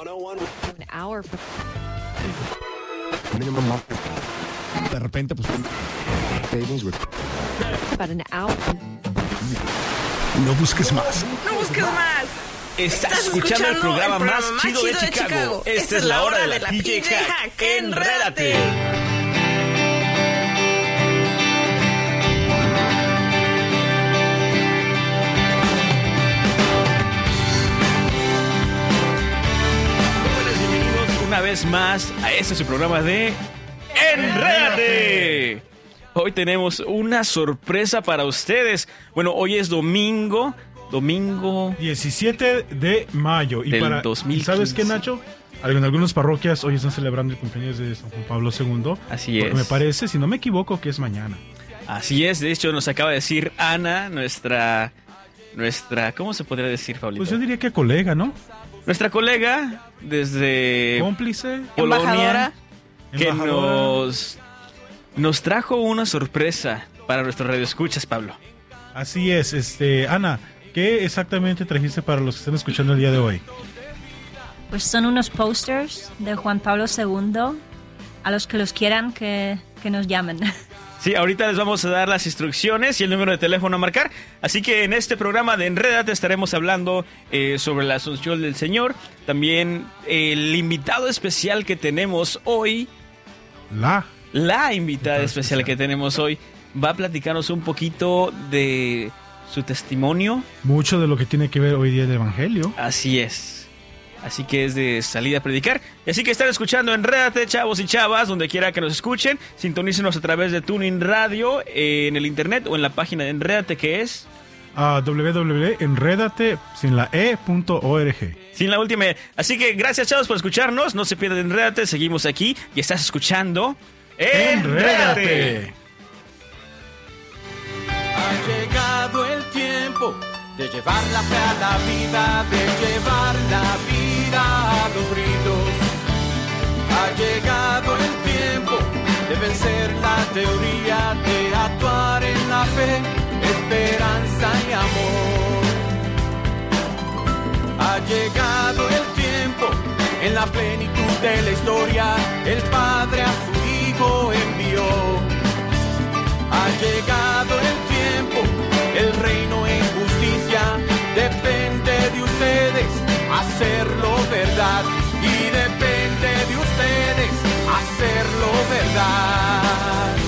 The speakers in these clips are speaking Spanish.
An hour from De repente, pues. about an hour. No busques más. No busques más. Estás escuchando el programa más chido de Chicago. Esta es la hora de la PJ Hack. Enrédate. Una vez más a este su programa de Enrédate. Hoy tenemos una sorpresa para ustedes. Bueno, hoy es domingo, domingo 17 de mayo. Y Del para, 2015. ¿y ¿Sabes qué, Nacho? En algunas parroquias hoy están celebrando el cumpleaños de San Juan Pablo II. Así es. Me parece, si no me equivoco, que es mañana. Así es, de hecho nos acaba de decir Ana, nuestra nuestra ¿cómo se podría decir, Pablito? Pues yo diría que colega, ¿no? Nuestra colega desde Cómplice. Polonia Embajadora. que embajadora. nos nos trajo una sorpresa para nuestros radioescuchas, Pablo. Así es, este, Ana, ¿qué exactamente trajiste para los que están escuchando el día de hoy? Pues son unos posters de Juan Pablo II. A los que los quieran que, que nos llamen. Sí, ahorita les vamos a dar las instrucciones y el número de teléfono a marcar. Así que en este programa de Enredate estaremos hablando eh, sobre la Asunción del Señor. También el invitado especial que tenemos hoy, La. la invitada Invitada especial especial. que tenemos hoy, va a platicarnos un poquito de su testimonio. Mucho de lo que tiene que ver hoy día el Evangelio. Así es. Así que es de salida a predicar. Y así que están escuchando Enrédate, chavos y chavas, donde quiera que nos escuchen. Sintonícenos a través de Tuning Radio, eh, en el internet o en la página de Enrédate, que es A www.enredate sin la e.org. sin la última. E. Así que gracias, chavos, por escucharnos. No se pierdan Enrédate, seguimos aquí y estás escuchando Enrédate. Ha llegado el tiempo de llevar la fe a la vida, de llevar la vida gritos. Ha llegado el tiempo de vencer la teoría, de actuar en la fe, esperanza y amor. Ha llegado el tiempo, en la plenitud de la historia, el Padre a su Hijo envió. Ha llegado el tiempo, el reino en justicia depende de ustedes y depende de ustedes hacerlo verdad.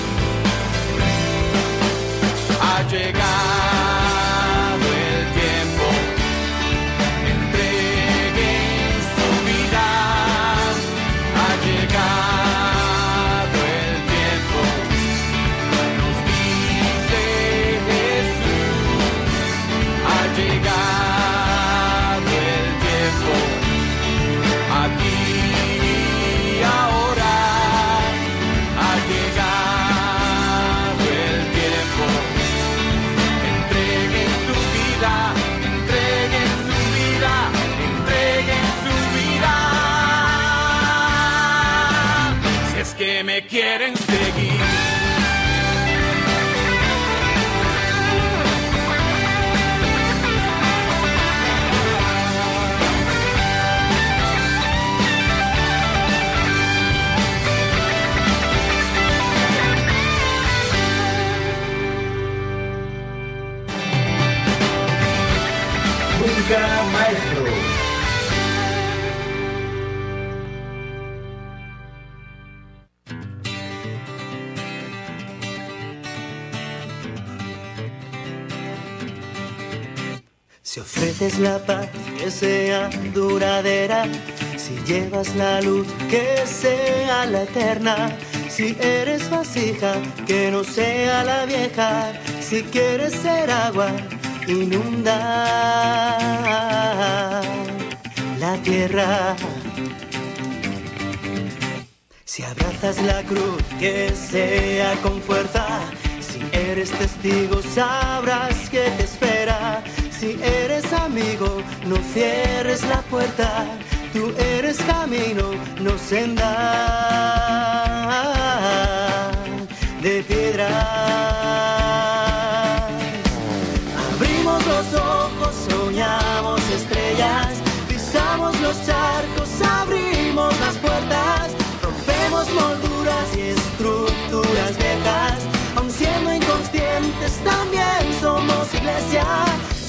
Si ofreces la paz que sea duradera, si llevas la luz que sea la eterna, si eres vasija que no sea la vieja, si quieres ser agua, inunda la tierra. Si abrazas la cruz que sea con fuerza, si eres testigo sabrás que te espera. Si eres amigo, no cierres la puerta. Tú eres camino, no senda de piedra. Abrimos los ojos, soñamos estrellas, pisamos los charcos, abrimos las puertas, rompemos molduras y estructuras viejas, aun siendo inconscientes también somos iglesia.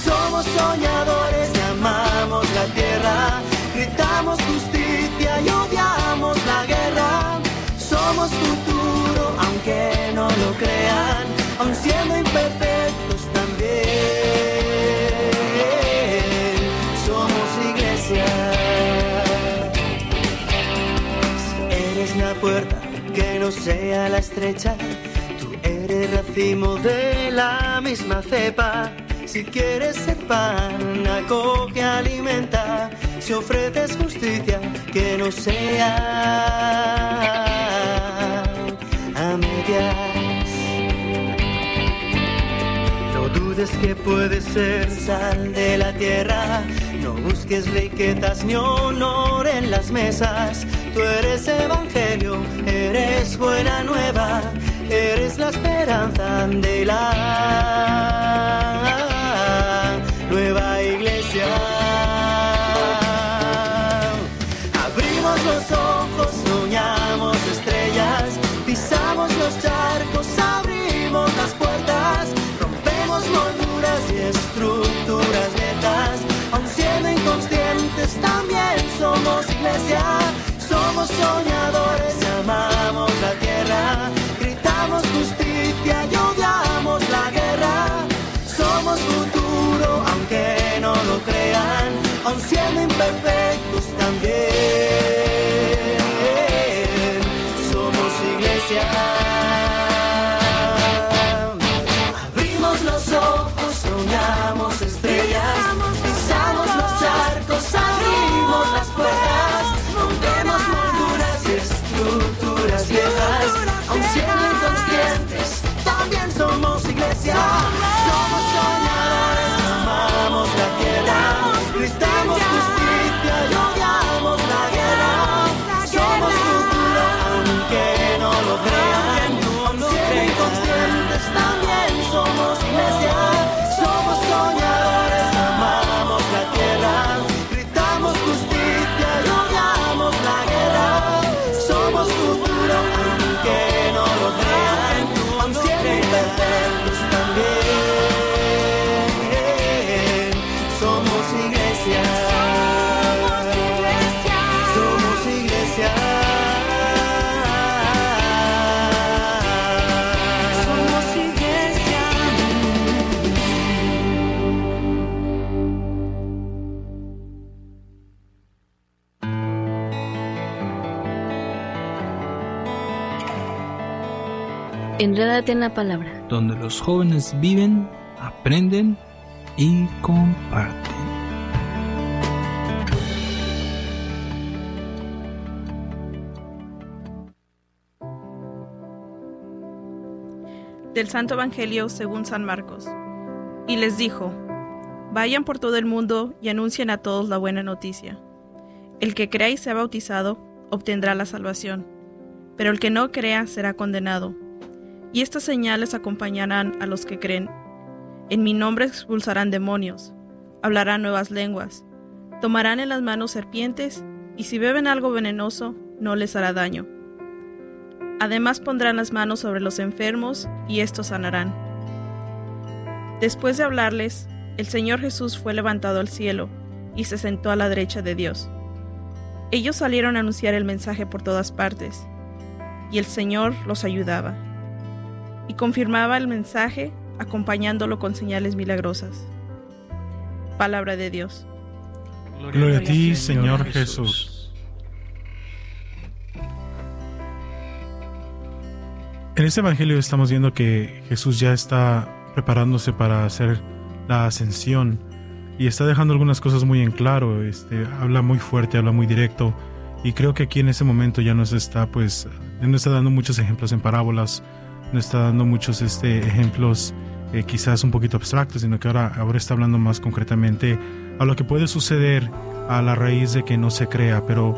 Somos soñadores, amamos la tierra, gritamos justicia y odiamos la guerra. Somos futuro, aunque no lo crean, aun siendo imperfectos también. Somos iglesia. Eres la puerta que no sea la estrecha, tú eres racimo de la misma cepa si quieres ser pan, acoge, alimenta. Si ofreces justicia, que no sea a medias. No dudes que puedes ser sal de la tierra. No busques riquezas ni honor en las mesas. Tú eres evangelio, eres buena nueva, eres la esperanza de la somos soñadores, Enrédate en la palabra. donde los jóvenes viven, aprenden y comparten. Del Santo Evangelio según San Marcos. Y les dijo, Vayan por todo el mundo y anuncien a todos la buena noticia. El que crea y sea bautizado obtendrá la salvación, pero el que no crea será condenado. Y estas señales acompañarán a los que creen. En mi nombre expulsarán demonios, hablarán nuevas lenguas, tomarán en las manos serpientes, y si beben algo venenoso, no les hará daño. Además pondrán las manos sobre los enfermos, y estos sanarán. Después de hablarles, el Señor Jesús fue levantado al cielo, y se sentó a la derecha de Dios. Ellos salieron a anunciar el mensaje por todas partes, y el Señor los ayudaba, y confirmaba el mensaje acompañándolo con señales milagrosas. Palabra de Dios. Gloria a ti, Señor Jesús. En este evangelio estamos viendo que Jesús ya está preparándose para hacer la ascensión y está dejando algunas cosas muy en claro. Este, habla muy fuerte, habla muy directo y creo que aquí en ese momento ya nos está, pues, no está dando muchos ejemplos en parábolas, no está dando muchos este, ejemplos eh, quizás un poquito abstractos, sino que ahora, ahora está hablando más concretamente a lo que puede suceder a la raíz de que no se crea. Pero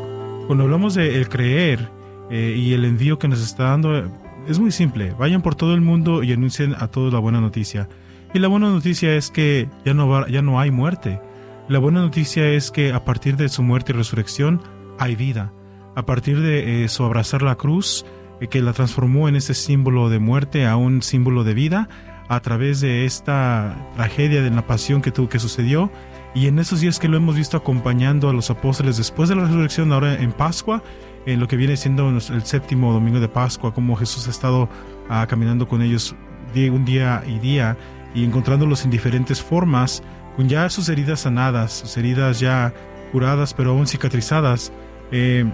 cuando hablamos de el creer eh, y el envío que nos está dando, es muy simple. Vayan por todo el mundo y anuncien a todos la buena noticia. Y la buena noticia es que ya no, va- ya no hay muerte. La buena noticia es que a partir de su muerte y resurrección hay vida. A partir de eh, su abrazar la cruz, que la transformó en ese símbolo de muerte a un símbolo de vida, a través de esta tragedia de la pasión que tuvo que sucedió, Y en esos días que lo hemos visto acompañando a los apóstoles después de la resurrección, ahora en Pascua, en lo que viene siendo el séptimo domingo de Pascua, como Jesús ha estado ah, caminando con ellos un día y día y encontrándolos en diferentes formas, con ya sus heridas sanadas, sus heridas ya curadas pero aún cicatrizadas. Eh,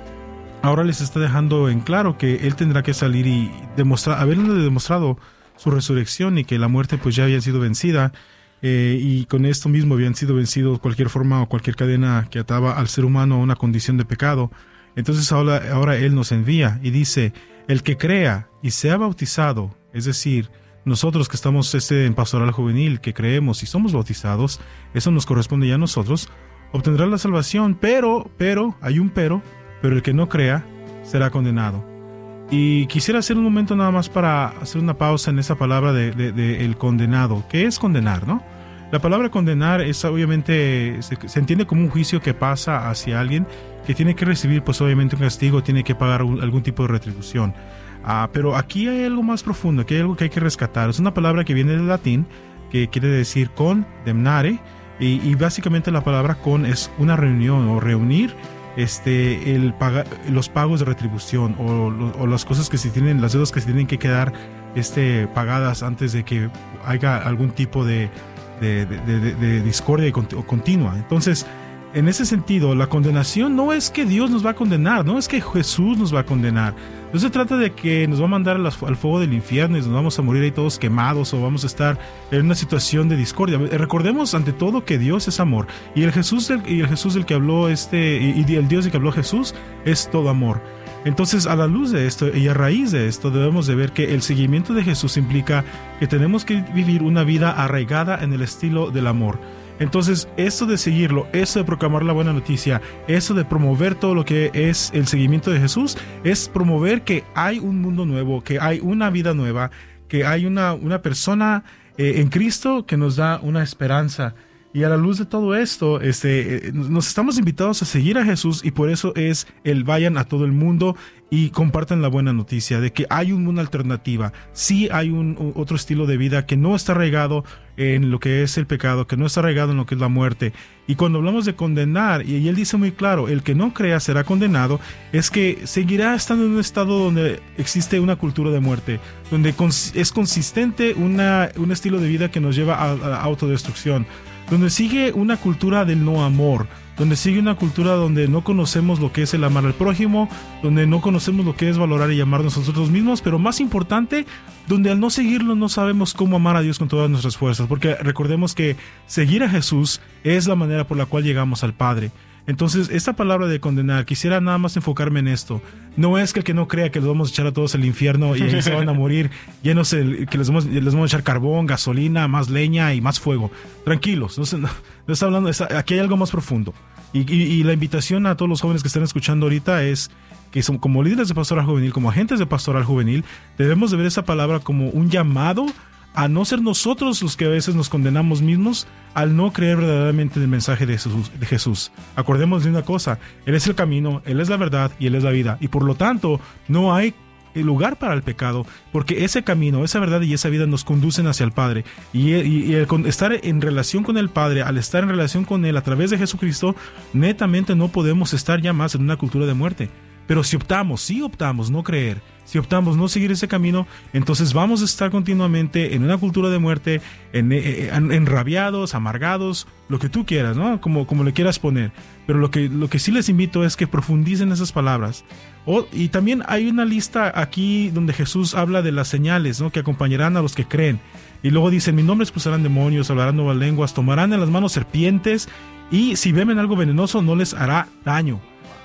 ahora les está dejando en claro que él tendrá que salir y demostrar, haberle demostrado su resurrección y que la muerte pues ya había sido vencida eh, y con esto mismo habían sido vencidos cualquier forma o cualquier cadena que ataba al ser humano a una condición de pecado. Entonces ahora, ahora Él nos envía y dice, el que crea y sea bautizado, es decir, nosotros que estamos este, en pastoral juvenil, que creemos y somos bautizados, eso nos corresponde ya a nosotros, obtendrá la salvación, pero, pero, hay un pero, pero el que no crea será condenado. Y quisiera hacer un momento nada más para hacer una pausa en esa palabra de, el condenado. ¿Qué es condenar, no? La palabra condenar es obviamente, se, entiende como un juicio que pasa hacia alguien que tiene que recibir pues obviamente un castigo, tiene que pagar algún tipo de retribución. Ah, pero aquí hay algo más profundo, que hay algo que hay que rescatar. Es una palabra que viene del latín, que quiere decir condemnare, y, y básicamente la palabra con es una reunión o reunir este, el los pagos de retribución o, las cosas que se tienen, las deudas que se tienen que quedar este, pagadas antes de que haya algún tipo de, de, discordia o continua. Entonces, en ese sentido, la condenación no es que Dios nos va a condenar, no es que Jesús nos va a condenar. No se trata de que nos va a mandar al, fuego del infierno y nos vamos a morir ahí todos quemados o vamos a estar en una situación de discordia. Recordemos ante todo que Dios es amor y el Jesús del, y el Jesús del que habló este y, el Dios del que habló Jesús es todo amor. Entonces, a la luz de esto y a raíz de esto, debemos de ver que el seguimiento de Jesús implica que tenemos que vivir una vida arraigada en el estilo del amor. Entonces, eso de seguirlo, eso de proclamar la buena noticia, eso de promover todo lo que es el seguimiento de Jesús, es promover que hay un mundo nuevo, que hay una vida nueva, que hay una, una persona eh, en Cristo que nos da una esperanza. Y a la luz de todo esto, este, eh, nos estamos invitados a seguir a Jesús y por eso es el vayan a todo el mundo y compartan la buena noticia de que hay una alternativa. Sí hay un, otro estilo de vida que no está arraigado en lo que es el pecado, que no está arraigado en lo que es la muerte. Y cuando hablamos de condenar, y él dice muy claro, el que no crea será condenado, es que seguirá estando en un estado donde existe una cultura de muerte, donde es consistente una, un estilo de vida que nos lleva a, a autodestrucción, donde sigue una cultura del no amor, donde sigue una cultura donde no conocemos lo que es el amar al prójimo, donde no conocemos lo que es valorar y amarnos a nosotros mismos, pero más importante, donde al no seguirlo no sabemos cómo amar a Dios con todas nuestras fuerzas, porque recordemos que seguir a Jesús es la manera por la cual llegamos al Padre. Entonces, esta palabra de condenar, quisiera nada más enfocarme en esto. No es que el que no crea que los vamos a echar a todos al infierno y ahí se van a morir llenos, que les vamos, les vamos a echar carbón, gasolina, más leña y más fuego. Tranquilos, no, está hablando, aquí hay algo más profundo. Y, la invitación a todos los jóvenes que están escuchando ahorita es que son, como líderes de pastoral juvenil, como agentes de pastoral juvenil, debemos de ver esa palabra como un llamado a no ser nosotros los que a veces nos condenamos mismos al no creer verdaderamente en el mensaje de Jesús, de Jesús. Acordemos de una cosa, Él es el camino, Él es la verdad y Él es la vida. Y por lo tanto, no hay lugar para el pecado, porque ese camino, esa verdad y esa vida nos conducen hacia el Padre. Y, el estar en relación con el Padre, al estar en relación con Él a través de Jesucristo, netamente no podemos estar ya más en una cultura de muerte. Pero si optamos, si optamos no creer, si optamos no seguir ese camino, entonces vamos a estar continuamente en una cultura de muerte, en, eh, eh, enrabiados, amargados, lo que tú quieras, ¿no? Como, como le quieras poner. Pero lo que, lo que sí les invito es que profundicen esas palabras. y también hay una lista aquí donde Jesús habla de las señales, ¿no? Que acompañarán a los que creen. Y luego dice, en mi nombre expulsarán demonios, hablarán nuevas lenguas, tomarán en las manos serpientes y si beben algo venenoso no les hará daño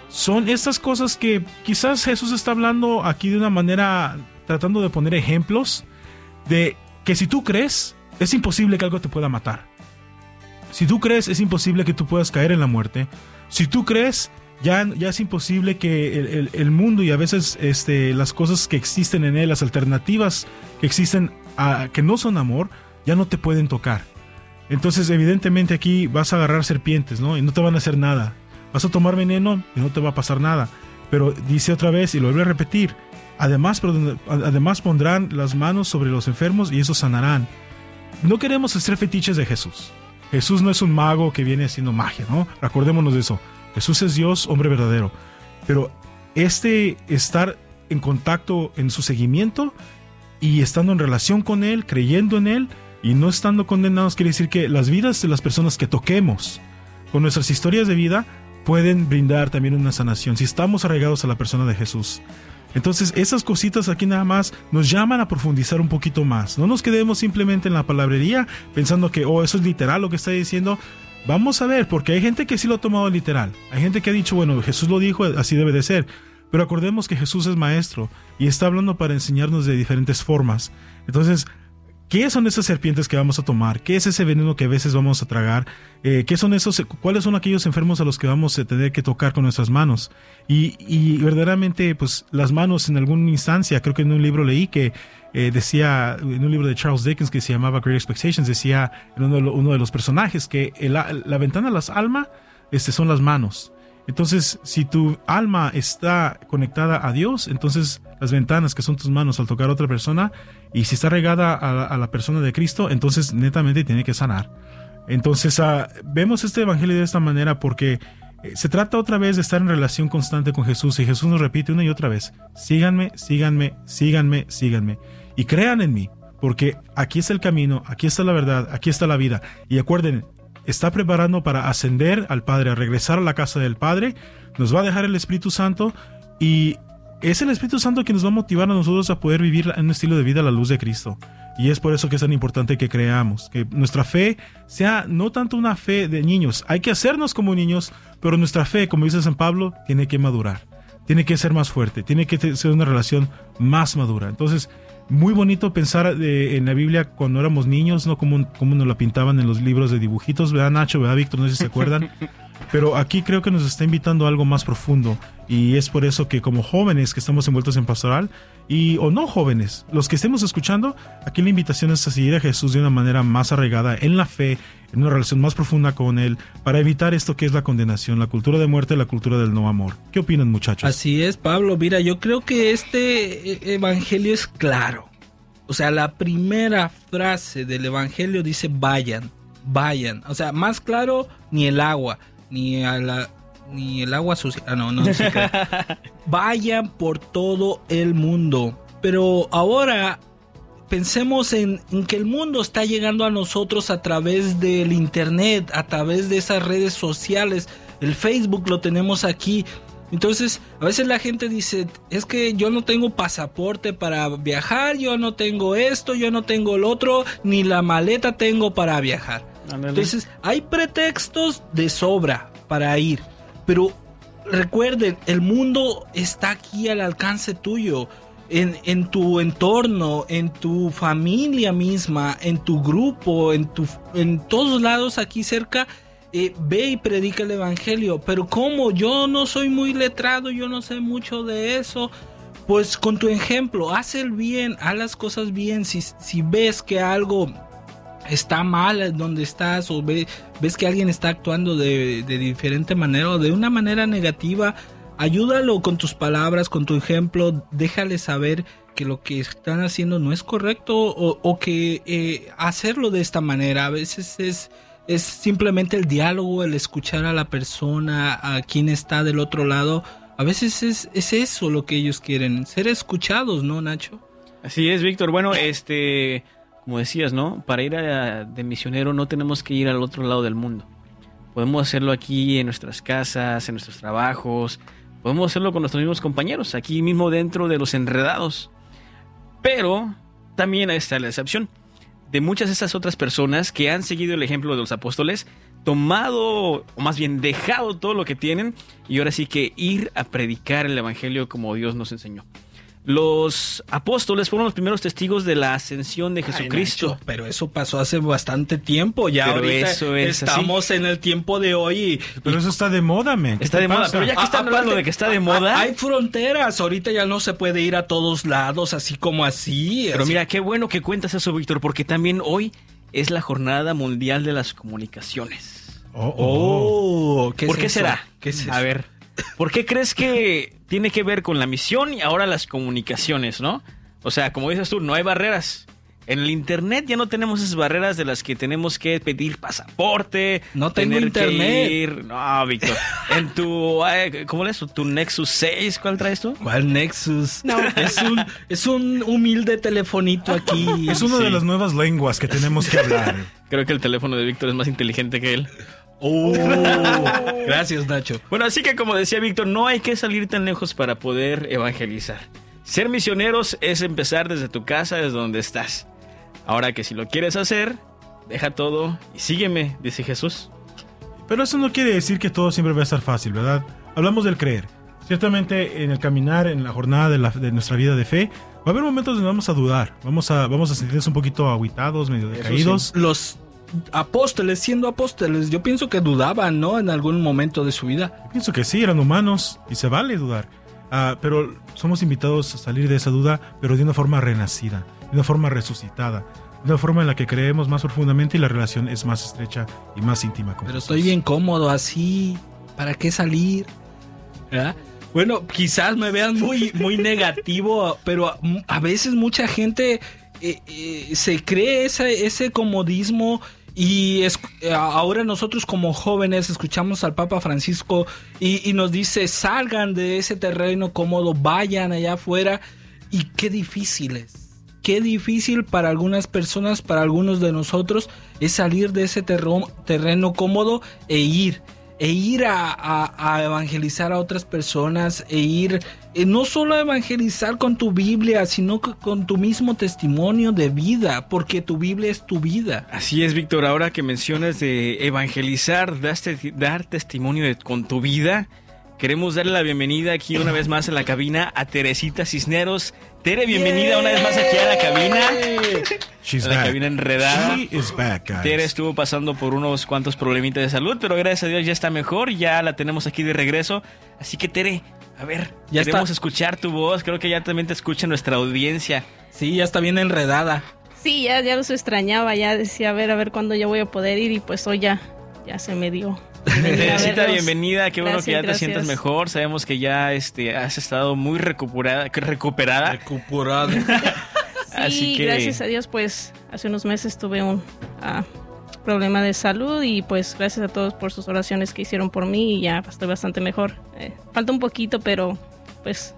son estas cosas que quizás Jesús está hablando aquí de una manera, tratando de poner ejemplos de que si tú crees, es imposible que algo te pueda matar. Si tú crees, es imposible que tú puedas caer en la muerte. Si tú crees, ya, ya es imposible que el, mundo y a veces este, las cosas que existen en él, las alternativas que existen, que no son amor, ya no te pueden tocar. Entonces, evidentemente aquí vas a agarrar serpientes, ¿no? Y no te van a hacer nada. Vas a tomar veneno y no te va a pasar nada. Pero dice otra vez y lo vuelve a repetir. Además, además pondrán las manos sobre los enfermos y esos sanarán. No queremos hacer fetiches de Jesús. Jesús no es un mago que viene haciendo magia, ¿no? Recordémonos de eso. Jesús es Dios, hombre verdadero. Pero este estar en contacto en su seguimiento y estando en relación con Él, creyendo en Él y no estando condenados, quiere decir que las vidas de las personas que toquemos con nuestras historias de vida pueden brindar también una sanación si estamos arraigados a la persona de Jesús. Entonces, esas cositas aquí nada más nos llaman a profundizar un poquito más. No nos quedemos simplemente en la palabrería pensando que, oh, eso es literal lo que está diciendo. Vamos a ver, porque hay gente que sí lo ha tomado literal. Hay gente que ha dicho, bueno, Jesús lo dijo, así debe de ser. Pero acordemos que Jesús es maestro y está hablando para enseñarnos de diferentes formas. Entonces, ¿Qué son esas serpientes que vamos a tomar? ¿Qué es ese veneno que a veces vamos a tragar? Eh, ¿Qué son esos? ¿Cuáles son aquellos enfermos a los que vamos a tener que tocar con nuestras manos? Y, verdaderamente, pues las manos en alguna instancia, creo que en un libro leí que eh, decía, en un libro de Charles Dickens que se llamaba Great Expectations, decía en uno de, los personajes que la, la ventana a las almas este, son las manos. Entonces, si tu alma está conectada a Dios, entonces las ventanas que son tus manos al tocar a otra persona, y si está regada a, la persona de Cristo, entonces netamente tiene que sanar. Entonces, ah, vemos este evangelio de esta manera porque eh, se trata otra vez de estar en relación constante con Jesús, y Jesús nos repite una y otra vez, síganme, síganme, síganme, síganme, y crean en mí, porque aquí está el camino, aquí está la verdad, aquí está la vida. Y acuerden, está preparando para ascender al Padre, a regresar a la casa del Padre, nos va a dejar el Espíritu Santo y es el Espíritu Santo que nos va a motivar a nosotros a poder vivir en un estilo de vida a la luz de Cristo. Y es por eso que es tan importante que creamos, que nuestra fe sea no tanto una fe de niños, hay que hacernos como niños, pero nuestra fe, como dice San Pablo, tiene que madurar, tiene que ser más fuerte, tiene que ser una relación más madura. Entonces, muy bonito pensar en la Biblia cuando éramos niños, no como, como nos la pintaban en los libros de dibujitos, ¿verdad Nacho? ¿Verdad Víctor? No sé si se acuerdan. Pero aquí creo que nos está invitando a algo más profundo y es por eso que como jóvenes que estamos envueltos en pastoral y o no jóvenes, los que estemos escuchando, aquí la invitación es a seguir a Jesús de una manera más arraigada en la fe, en una relación más profunda con Él, para evitar esto que es la condenación, la cultura de muerte, la cultura del no amor. ¿Qué opinan muchachos? Así es, Pablo. Mira, yo creo que este eh, evangelio es claro. O sea, la primera frase del evangelio dice vayan, vayan. O sea, más claro ni el agua ni a la ni el agua sucia. Ah, no, no. Vayan por todo el mundo. Pero ahora pensemos en, en, que el mundo está llegando a nosotros a través del internet, a través de esas redes sociales. El Facebook lo tenemos aquí. Entonces, a veces la gente dice, es que yo no tengo pasaporte para viajar, yo no tengo esto, yo no tengo el otro, ni la maleta tengo para viajar. Entonces, hay pretextos de sobra para ir. Pero recuerden, el mundo está aquí al alcance tuyo. En, en, tu entorno, en tu familia misma, en tu grupo, en, tu, en todos lados aquí cerca, eh, ve y predica el Evangelio. Pero como yo no soy muy letrado, yo no sé mucho de eso, pues con tu ejemplo, haz el bien, haz las cosas bien. Si, si ves que algo está mal donde estás o ves que alguien está actuando de, diferente manera o de una manera negativa, ayúdalo con tus palabras, con tu ejemplo, déjale saber que lo que están haciendo no es correcto o, que eh, hacerlo de esta manera a veces es, es simplemente el diálogo, el escuchar a la persona, a quien está del otro lado. A veces es, es eso lo que ellos quieren, ser escuchados, ¿no, Nacho? Así es, Víctor. Bueno, este como decías, ¿no? Para ir de misionero no tenemos que ir al otro lado del mundo. Podemos hacerlo aquí en nuestras casas, en nuestros trabajos. Podemos hacerlo con nuestros mismos compañeros, aquí mismo dentro de los enredados. Pero también está la excepción de muchas de esas otras personas que han seguido el ejemplo de los apóstoles, tomado, o más bien dejado todo lo que tienen, y ahora sí que ir a predicar el Evangelio como Dios nos enseñó. Los apóstoles fueron los primeros testigos de la ascensión de Jesucristo. pero eso pasó hace bastante tiempo. Ya ahorita estamos en el tiempo de hoy. pero eso está de moda, men. Está de moda. Pero ya que están hablando de que está de moda. Hay fronteras. Ahorita ya no se puede ir a todos lados así como así. Pero mira, qué bueno que cuentas eso, Víctor, porque también hoy es la Jornada Mundial de las Comunicaciones. Oh, oh. ¿Por qué será? ¿Qué es A ver. ¿Por qué crees que tiene que ver con la misión y ahora las comunicaciones, no? O sea, como dices tú, no hay barreras. En el internet ya no tenemos esas barreras de las que tenemos que pedir pasaporte. No tengo tener que internet. ir- No, Víctor. En tu. ¿Cómo es? Tu Nexus 6, ¿cuál traes tú? ¿Cuál Nexus? No. Es un, es un humilde telefonito aquí. Es una de las nuevas lenguas que tenemos que hablar. Creo que el teléfono de Víctor es más inteligente que él. Oh, gracias, Nacho. Bueno, así que como decía Víctor, no hay que salir tan lejos para poder evangelizar. Ser misioneros es empezar desde tu casa, desde donde estás. Ahora que si lo quieres hacer, deja todo y sígueme, dice Jesús. Pero eso no quiere decir que todo siempre va a estar fácil, ¿verdad? Hablamos del creer. Ciertamente en el caminar, en la jornada de, la- de nuestra vida de fe, va a haber momentos donde vamos a dudar, vamos a, vamos a sentirnos un poquito aguitados, medio decaídos. Los apóstoles, siendo apóstoles, yo pienso que dudaban, ¿no? En algún momento de su vida. Pienso que sí, eran humanos y se vale dudar. Ah, pero somos invitados a salir de esa duda, pero de una forma renacida, de una forma resucitada, de una forma en la que creemos más profundamente y la relación es más estrecha y más íntima con Pero Jesús. estoy bien cómodo así. ¿Para qué salir? ¿Verdad? Bueno, quizás me vean muy, muy negativo, pero a, a veces mucha gente eh, eh, se cree ese, ese comodismo y es- eh, ahora nosotros como jóvenes escuchamos al Papa Francisco y, nos dice salgan de ese terreno cómodo, vayan allá afuera y qué difícil es. Qué difícil para algunas personas, para algunos de nosotros, es salir de ese terro- terreno cómodo e ir e ir a, a- evangelizar a otras personas, e ir eh, no solo a evangelizar con tu Biblia, sino co- con tu mismo testimonio de vida, porque tu Biblia es tu vida. Así es, Víctor, ahora que mencionas de evangelizar, dar testimonio de- con tu vida, queremos darle la bienvenida aquí una vez más en la cabina a Teresita Cisneros. Tere, bienvenida una vez más aquí a la cabina. She's A la back. cabina enredada. She is back, guys. Tere estuvo pasando por unos cuantos problemitas de salud, pero gracias a Dios ya está mejor, ya la tenemos aquí de regreso. Así que Tere, a ver, Ya queremos está. escuchar tu voz, creo que ya también te escucha nuestra audiencia. Sí, ya está bien enredada. Sí, ya, ya los extrañaba, ya decía, a ver, a ver cuándo ya voy a poder ir y pues hoy ya, ya se me dio. Venir a Teresita, verlos. bienvenida, qué bueno que ya Gracias, te sientas mejor. Sabemos que ya este, has estado muy recuperada. recuperada. Recuperado. Sí, Así que- gracias a Dios, pues hace unos meses tuve un ah, problema de salud y pues gracias a todos por sus oraciones que hicieron por mí y ya estoy bastante mejor. Eh, falta un poquito, pero pues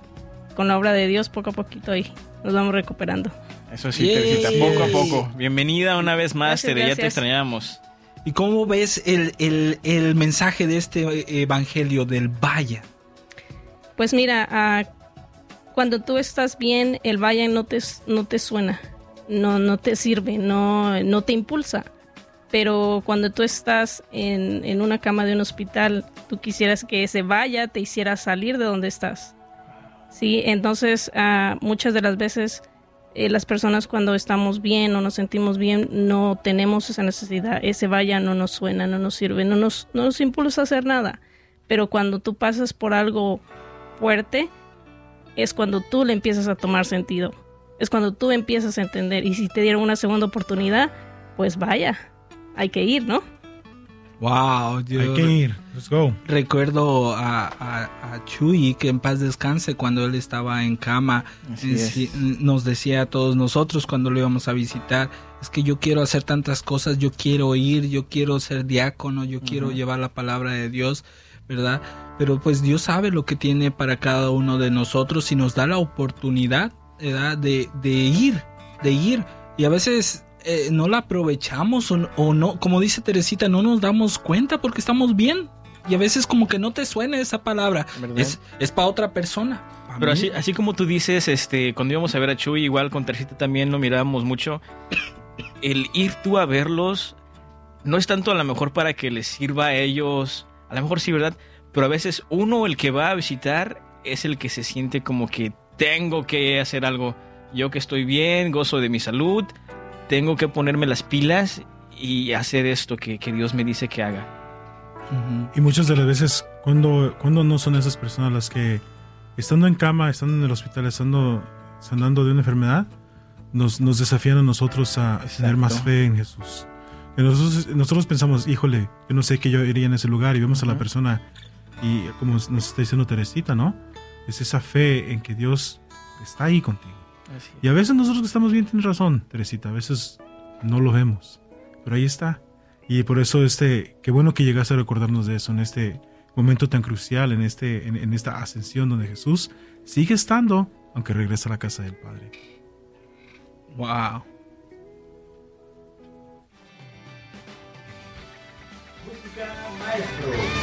con la obra de Dios poco a poquito y nos vamos recuperando. Eso sí. Teresita, poco a poco. Bienvenida una vez más, Gracias, Tere, ya te extrañamos. ¿Y cómo ves el, el- mensaje de este eh, evangelio del vaya? Pues mira, ah, cuando tú estás bien, el vaya no te, no te suena, no, no te sirve, no, no te impulsa. Pero cuando tú estás en, en una cama de un hospital, tú quisieras que ese vaya te hiciera salir de donde estás. Sí, entonces ah, muchas de las veces eh, las personas cuando estamos bien o nos sentimos bien no tenemos esa necesidad. Ese vaya no nos suena, no nos sirve, no nos, no nos impulsa a hacer nada. Pero cuando tú pasas por algo fuerte, es cuando tú le empiezas a tomar sentido. Es cuando tú empiezas a entender. Y si te dieron una segunda oportunidad, pues vaya, hay que ir, ¿no? Wow, yo Hay que ir. Let's go. recuerdo a, a, a Chuy, que en paz descanse, cuando él estaba en cama, en nos decía a todos nosotros cuando lo íbamos a visitar, es que yo quiero hacer tantas cosas, yo quiero ir, yo quiero ser diácono, yo quiero llevar la palabra de Dios, ¿verdad? Pero pues Dios sabe lo que tiene para cada uno de nosotros y nos da la oportunidad, ¿verdad? De, de ir, de ir. Y a veces eh, no la aprovechamos o, o no, como dice Teresita, no nos damos cuenta porque estamos bien. Y a veces como que no te suena esa palabra. ¿Verdad? Es, es para otra persona. Pa' Pero mí. así, así como tú dices, este, cuando íbamos a ver a Chuy, igual con Teresita también lo mirábamos mucho. El ir tú a verlos no es tanto a lo mejor para que les sirva a ellos, a lo mejor sí, ¿verdad? Pero a veces uno, el que va a visitar, es el que se siente como que tengo que hacer algo. Yo que estoy bien, gozo de mi salud, tengo que ponerme las pilas y hacer esto que, que Dios me dice que haga. Y muchas de las veces, cuando, cuando no son esas personas las que, estando en cama, estando en el hospital, estando sanando de una enfermedad, nos, nos desafían a nosotros a tener más fe en Jesús. Que nosotros, nosotros pensamos, híjole, yo no sé que yo iría en ese lugar y vemos a la persona y como nos está diciendo Teresita, ¿no? Es esa fe en que Dios está ahí contigo. Así. Y a veces nosotros que estamos bien, tienes razón, Teresita, a veces no lo vemos, pero ahí está. Y por eso, este, qué bueno que llegaste a recordarnos de eso en este momento tan crucial, en, este, en, en esta ascensión donde Jesús sigue estando, aunque regresa a la casa del Padre. Wow. Somos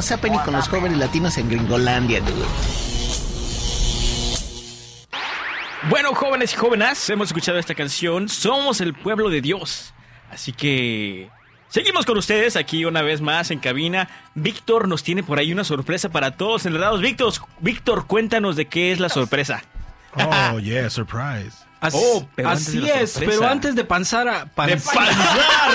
What's happening con los jóvenes latinos en Gringolandia, dude? Bueno, jóvenes y jóvenes, hemos escuchado esta canción. Somos el pueblo de Dios. Así que seguimos con ustedes aquí una vez más en cabina. Víctor nos tiene por ahí una sorpresa para todos enredados. Víctor, Víctor, cuéntanos de qué es la sorpresa. Oh, yeah, surprise. Así, Oh, pero antes así es, pero antes de panzar a De panzar,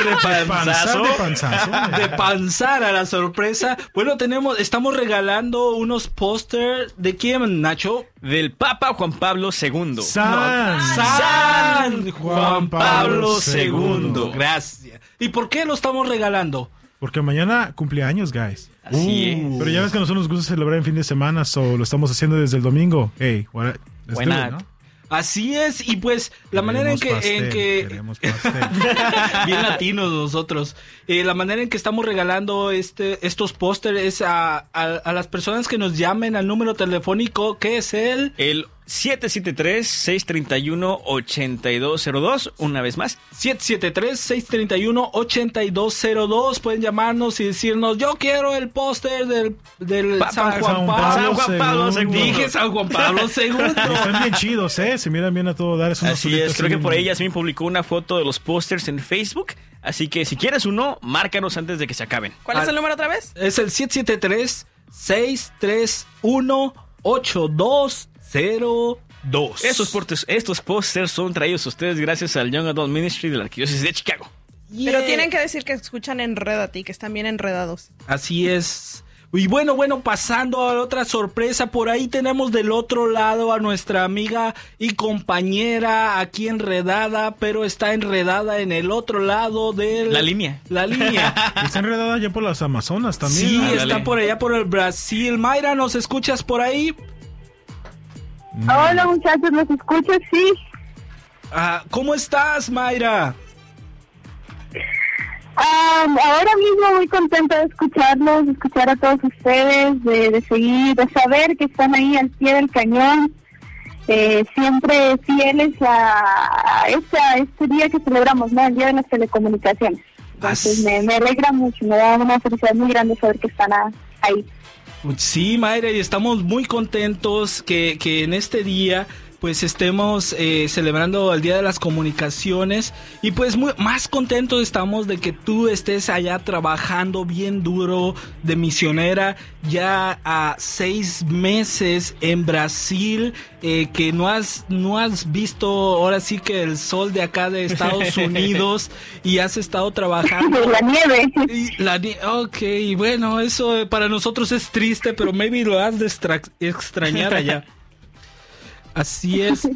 de panzazo. de panzazo. de panzar a la sorpresa. Bueno, tenemos, estamos regalando unos póster de quién, Nacho. Del Papa Juan Pablo II. San. San Juan Pablo II. II. Gracias. ¿Y por qué lo estamos regalando? Porque mañana cumpleaños, guys. Así es. Pero ya ves que a nosotros nos gusta celebrar en fin de semana, so lo estamos haciendo desde el domingo. Hey, what, let's Why do not? it, ¿no? Así es, y pues la manera en que, pastel, en que bien latinos nosotros, Eh, la manera en que estamos regalando este estos pósteres es a, a, a las personas que nos llamen al número telefónico que es el El 773-631-8202. Una vez más. 773-631-8202. Pueden llamarnos y decirnos, yo quiero el póster del, del Pa- San Juan San Pablo. San Juan Pablo II. Dije San Juan Pablo II. Están bien chidos, ¿eh? Se miran bien a todo dar. Es Así es, creo que por ahí Yasmin publicó una foto de los pósters en Facebook. Así que si quieres uno, márcanos antes de que se acaben. ¿Cuál es Al- el número otra vez? Es el 773-631-8202. Estos, portes- estos pósters son traídos a ustedes gracias al Young Adult Ministry de la Arquidiócesis de Chicago. Pero tienen que decir que escuchan Enredati, que están bien enredados. Así es. Y bueno, bueno, pasando a otra sorpresa, por ahí tenemos del otro lado a nuestra amiga y compañera aquí enredada, pero está enredada en el otro lado de La línea. La línea. Está enredada ya por las Amazonas también. sí, ándale. está por allá por el Brasil. Mayra, ¿nos escuchas por ahí? Hola muchachos, ¿nos escuchas? Sí. Ah, ¿Cómo estás, Mayra? Ah, ahora mismo muy contenta de escucharlos, de escuchar a todos ustedes, de, de seguir, de saber que están ahí al pie del cañón, eh, siempre fieles a, a este, a este día que celebramos, ¿no? El Día de las Telecomunicaciones. Entonces me, me alegra mucho, me da una felicidad muy grande saber que están a- ahí. Sí, Mayra, y estamos muy contentos que, que en este día pues estemos eh, celebrando el Día de las Comunicaciones y pues muy, más contentos estamos de que tú estés allá trabajando bien duro de misionera ya a seis meses en Brasil eh, que no has no has visto ahora sí que el sol de acá de Estados Unidos y has estado trabajando La nieve. y la ni- ok, bueno, eso eh, para nosotros es triste, pero maybe lo has de extra- extrañar allá. Así es.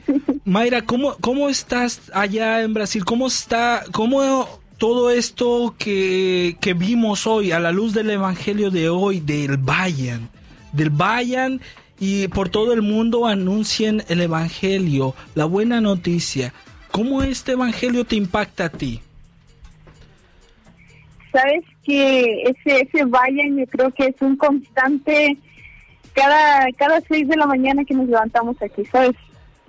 Mayra, ¿cómo, ¿cómo estás allá en Brasil? ¿Cómo está, cómo todo esto que, que vimos hoy a la luz del Evangelio de hoy, del Vayan, del Vayan y por todo el mundo anuncien el Evangelio, la buena noticia? ¿Cómo este Evangelio te impacta a ti? sabes que ese ese yo creo que es un constante cada cada seis de la mañana que nos levantamos aquí sabes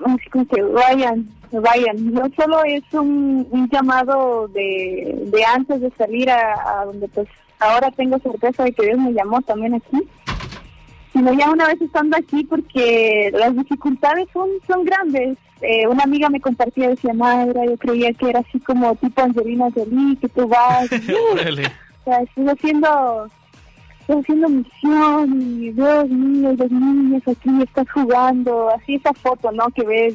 así como que vayan vayan. No solo es un, un llamado de, de antes de salir a, a donde pues ahora tengo certeza de que Dios me llamó también aquí. Sino ya una vez estando aquí porque las dificultades son son grandes. Eh, una amiga me compartía decía madre yo creía que era así como tipo Angelina Jolie que tú vas o sea, estoy haciendo, estoy haciendo misión y mío, y los niños aquí estás jugando, así esa foto, ¿no? Que ves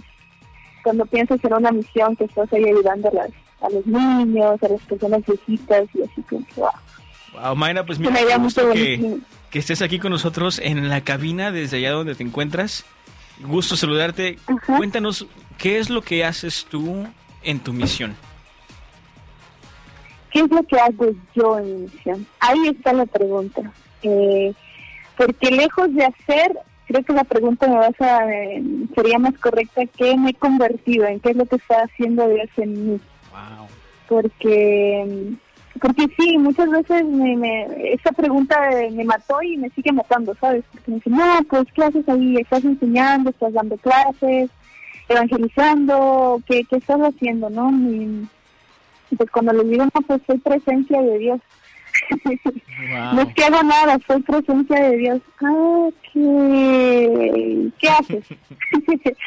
cuando piensas en una misión que estás ahí ayudando a, las, a los niños, a las personas viejitas y así que, wow. Wow, Mayra, pues mira, me gusto que, que estés aquí con nosotros en la cabina desde allá donde te encuentras. Gusto saludarte. Ajá. Cuéntanos, ¿qué es lo que haces tú en tu misión? ¿Qué es lo que hago yo en mi misión? Ahí está la pregunta. Eh, porque lejos de hacer, creo que la pregunta me vas a, eh, sería más correcta, ¿qué me he convertido? ¿En qué es lo que está haciendo Dios en mí? Wow. porque porque sí, muchas veces me, me- esa pregunta eh, me mató y me sigue matando, ¿sabes? Porque me dicen, no, pues ¿qué haces ahí? ¿Estás enseñando? ¿Estás dando clases? ¿Evangelizando? ¿Qué, qué estás haciendo, no? Y pues cuando les digo, no, pues soy presencia de Dios. No es que hago nada, soy presencia de Dios. Ah, ¿qué, ¿qué haces?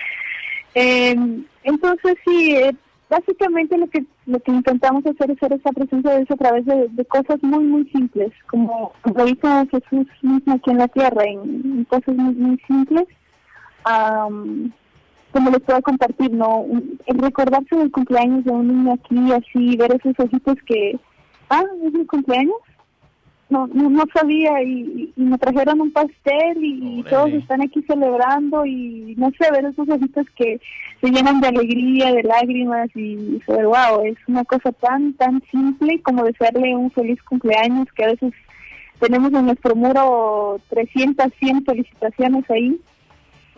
Eh, entonces sí, eh, básicamente lo que lo que intentamos hacer es ser esa presencia de Dios a través de, de cosas muy muy simples, como lo hizo Jesús mismo aquí en la tierra, en, en cosas muy muy simples. Am, como les puedo compartir, ¿no? El recordarse del cumpleaños de un niño aquí, así, ver esos ojitos que, ah, es mi cumpleaños. No, no, no sabía y, y me trajeron un pastel y, y todos están aquí celebrando y no sé, ver esos ojitos que se llenan de alegría, de lágrimas y saber, wow, es una cosa tan, tan simple como desearle un feliz cumpleaños que a veces tenemos en nuestro muro 300, 100 felicitaciones ahí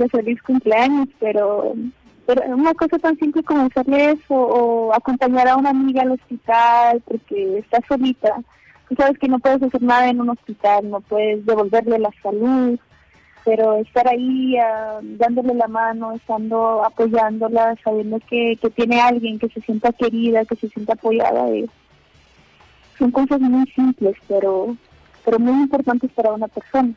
de feliz cumpleaños, pero Pero una cosa tan simple como hacerle eso o acompañar a una amiga al hospital porque está solita. Tú sabes que no puedes hacer nada en un hospital, no puedes devolverle la salud, pero estar ahí ah, dándole la mano, estando apoyándola, sabiendo que, que tiene alguien que se sienta querida, que se sienta apoyada, es- son cosas muy simples, pero, pero muy importantes para una persona.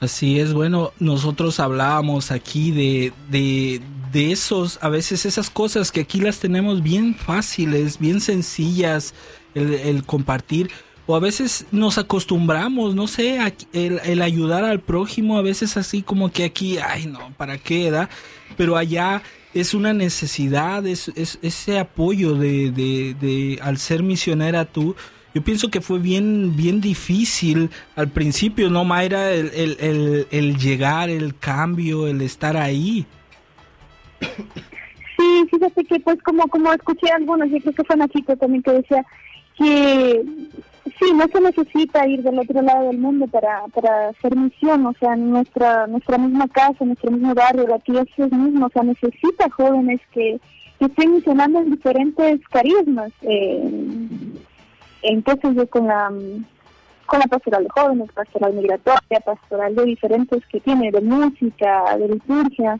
Así es, bueno, nosotros hablábamos aquí de, de, de esos, a veces esas cosas que aquí las tenemos bien fáciles, bien sencillas, el, compartir, o a veces nos acostumbramos, no sé, el ayudar al prójimo, a veces así como que aquí, ay no, ¿para qué da? Pero allá es una necesidad, es, es ese apoyo de, de, de, al ser misionera tú, yo pienso que fue bien, bien difícil al principio, ¿no, Mayra? El, el, el, el llegar, el cambio, el estar ahí. Sí, fíjate que pues como como escuché algunos, yo creo que fue Nachito también que decía que sí, no se necesita ir del otro lado del mundo para, para hacer misión, o sea, nuestra, nuestra misma casa, nuestro mismo barrio, aquí es lo mismo, o sea, necesita jóvenes que, que estén misionando en diferentes carismas, eh, en qué sé yo, con la con la pastoral de jóvenes, pastoral migratoria, pastoral de diferentes que tiene, de música, de liturgia.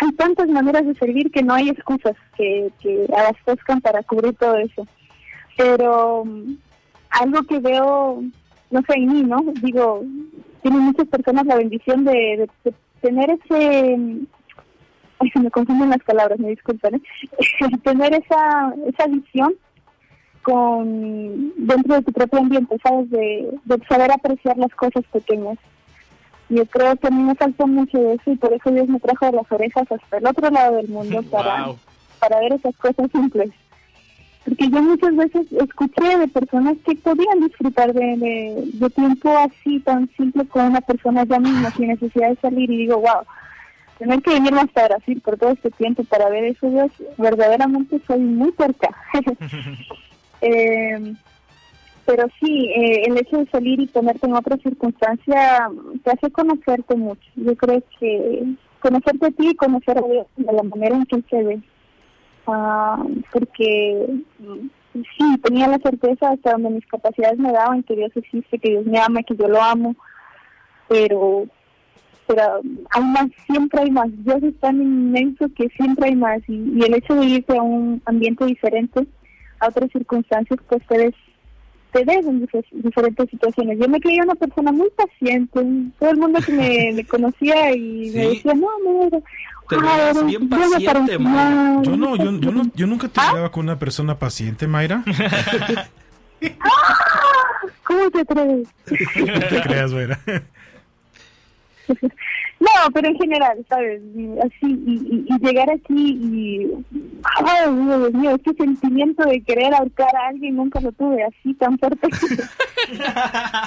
Hay tantas maneras de servir que no hay excusas que, que abastezcan para cubrir todo eso. Pero mm, algo que veo, no sé, en mí, ¿no? Digo, tienen muchas personas la bendición de, de- de tener ese... mm, Ay, se me confunden las palabras, me disculpen. ¿eh? tener esa, esa visión con dentro de tu propio ambiente, ¿sabes? De, de saber apreciar las cosas pequeñas. Yo creo que a mí me faltó mucho de eso y por eso Dios me trajo de las orejas hasta el otro lado del mundo para, Wow. para ver esas cosas simples. Porque yo muchas veces escuché de personas que podían disfrutar de, de, de tiempo así, tan simple con una persona ya misma, sin necesidad de salir y digo, wow, tener que venirme hasta Brasil por todo este tiempo para ver eso, Dios, verdaderamente soy muy cerca. Eh, pero sí, eh, el hecho de salir y ponerte en otra circunstancia te hace conocerte mucho. Yo creo que conocerte a ti y conocer a Dios de la manera en que se ve. Ah, porque mm, sí, tenía la certeza hasta donde mis capacidades me daban que Dios existe, que Dios me ama, que yo lo amo, pero pero hay más, siempre hay más. Dios es tan inmenso que siempre hay más y, y el hecho de irte a un ambiente diferente, a otras circunstancias, pues te ves, te ves en dife- diferentes situaciones. Yo me creía una persona muy paciente, todo el mundo que me, me conocía y me decía, no, mira, Te ah, veías eres bien paciente, enseñar". Yo no, yo, yo no, yo nunca te ¿Ah? con una persona paciente, Mayra. ¡Ah! ¿Cómo te atreves? No te creas, Mayra. No, pero en general, ¿sabes? Y Así, y, y- y llegar aquí y... ¡Ay, Dios mío! Este sentimiento de querer ahorcar a alguien nunca lo tuve así tan fuerte.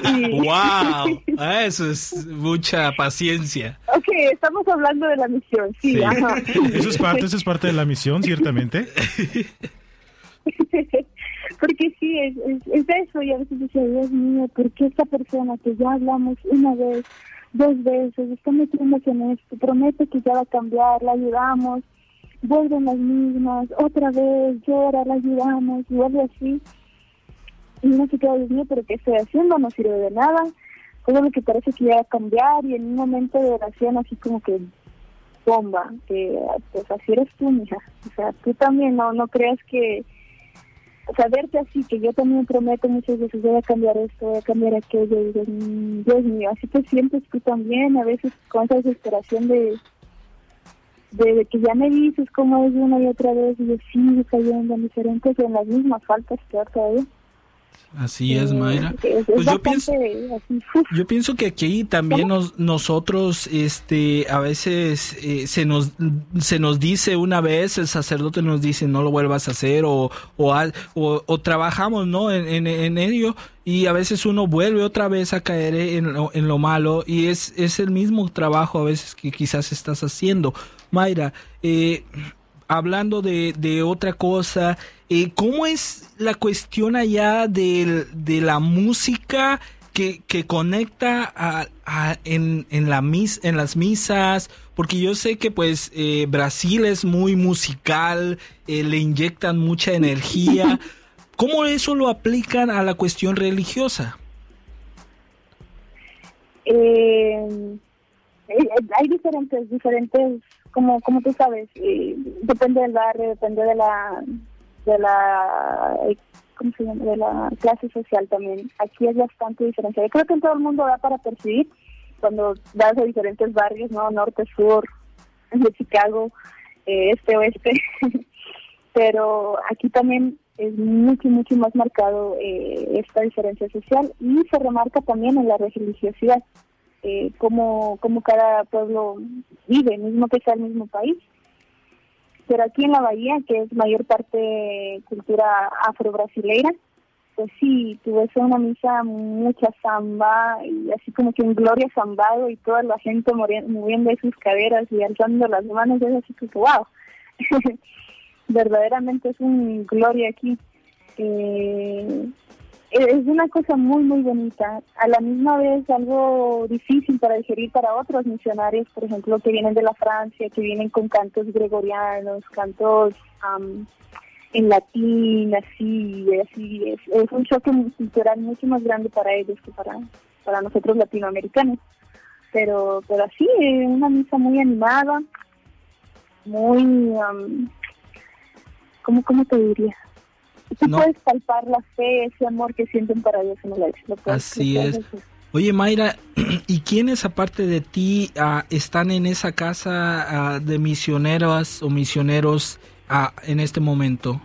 Y- ¡Wow! Eso es mucha paciencia. ok, estamos hablando de la misión, sí, Sí. ajá. Eso es parte, eso es parte de la misión, ciertamente. Porque sí, es, es, es eso, y a veces decía, Dios mío, ¿por qué esta persona que ya hablamos una vez, dos veces, está metiéndose en esto, promete que ya va a cambiar, la ayudamos, vuelven las mismas, otra vez, llora, la ayudamos, y vuelve así. Y uno se queda, Dios ¿pero qué estoy haciendo? No sirve de nada. Todo lo que parece que ya va a cambiar, y en un momento de oración así como que bomba, que pues así eres tú, mija. O sea, tú también no, no creas que verte así, que yo también prometo muchas veces, voy a cambiar esto, voy a cambiar aquello, y "Mm, Dios mío, así te sientes tú también, a veces con esa desesperación de, de, que ya me dices cómo es una y otra vez, y yo sigo cayendo en diferentes, en las mismas faltas, peor todavía. Así es, Mayra. Es, es Pues yo pienso, yo pienso que aquí también nos, nosotros, este, a veces eh, se nos se nos dice una vez, el sacerdote nos dice no lo vuelvas a hacer o o, o, o trabajamos, ¿no? En, en, en ello y a veces uno vuelve otra vez a caer en lo, en lo malo y es es el mismo trabajo a veces que quizás estás haciendo. Mayra, eh, hablando de, de otra cosa, eh, ¿cómo es la cuestión allá del- de, la música que, que conecta a, a- en, en, la mis, en las misas Porque yo sé que pues eh, Brasil es muy musical, eh, le inyectan mucha energía. ¿Cómo eso lo aplican a la cuestión religiosa? Eh, eh, hay diferentes, diferentes, como, como tú sabes, depende del barrio, depende de la, de la, eh, ¿cómo se llama? De la clase social también. Aquí es bastante diferencia. Yo creo que en todo el mundo da para percibir cuando vas a diferentes barrios, ¿no? Norte, sur, de Chicago, eh, este, oeste. Pero aquí también es mucho, mucho más marcado eh, esta diferencia social y se remarca también en la religiosidad, eh, como, como cada pueblo vive, mismo que sea el mismo país. Pero aquí en la Bahía, que es mayor parte cultura afro-brasileira, pues sí, tuve una misa, mucha samba, y así como que un gloria zambado y toda la gente moviendo, moviendo sus caderas y alzando las manos, es así que wow. verdaderamente es un gloria aquí. Eh, es una cosa muy, muy bonita. A la misma vez algo difícil para digerir para otros misionarios, por ejemplo, que vienen de la Francia, que vienen con cantos gregorianos, cantos am, en latín, así, así. Es, es un choque cultural mucho más grande para ellos que para, para nosotros latinoamericanos. Pero, pero así, eh, una misa muy animada, muy... am, ¿cómo, ¿Cómo te diría? Tú No. puedes palpar la fe, ese amor que sienten para Dios en. Lo puedes- Así es. Oye, Mayra, ¿y quiénes aparte de ti ah, están en esa casa ah, de misioneras o misioneros ah, en este momento?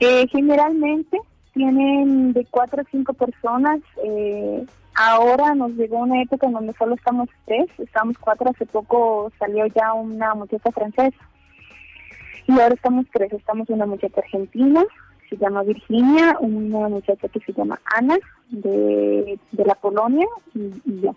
Eh, generalmente tienen de cuatro a cinco personas. Eh, ahora nos llegó una época en donde solo estamos tres, estamos cuatro. Hace poco salió ya una muchacha francesa. Y ahora estamos tres. Estamos una muchacha argentina, se llama Virginia, una muchacha que se llama Ana, de, de la Polonia, y, y yo.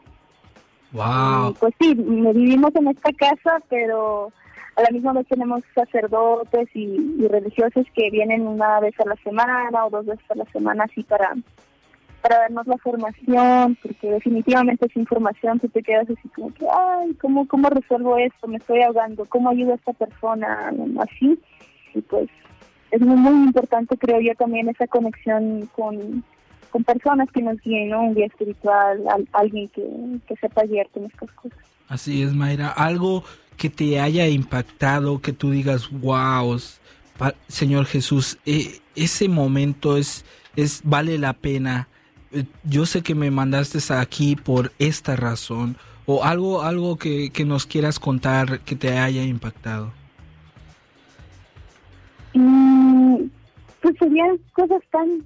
Wow. Y, pues sí, vivimos en esta casa, pero a la misma vez tenemos sacerdotes y, y religiosos que vienen una vez a la semana o dos veces a la semana así para para darnos la formación, porque definitivamente sin formación tú te quedas así como que, ay, ¿cómo, cómo resuelvo esto? Me estoy ahogando, ¿cómo ayudo a esta persona? Así, y pues es muy, muy importante, creo yo, también esa conexión con, con personas que nos guíen, ¿no? Un guía espiritual, al- alguien que, que sepa guiarte en estas cosas. Así es, Mayra. Algo que te haya impactado, que tú digas, wow, Señor Jesús, eh, ese momento es, es, vale la pena. Yo sé que me mandaste aquí por esta razón. O algo, algo que, que nos quieras contar que te haya impactado. Mm, pues serían cosas tan,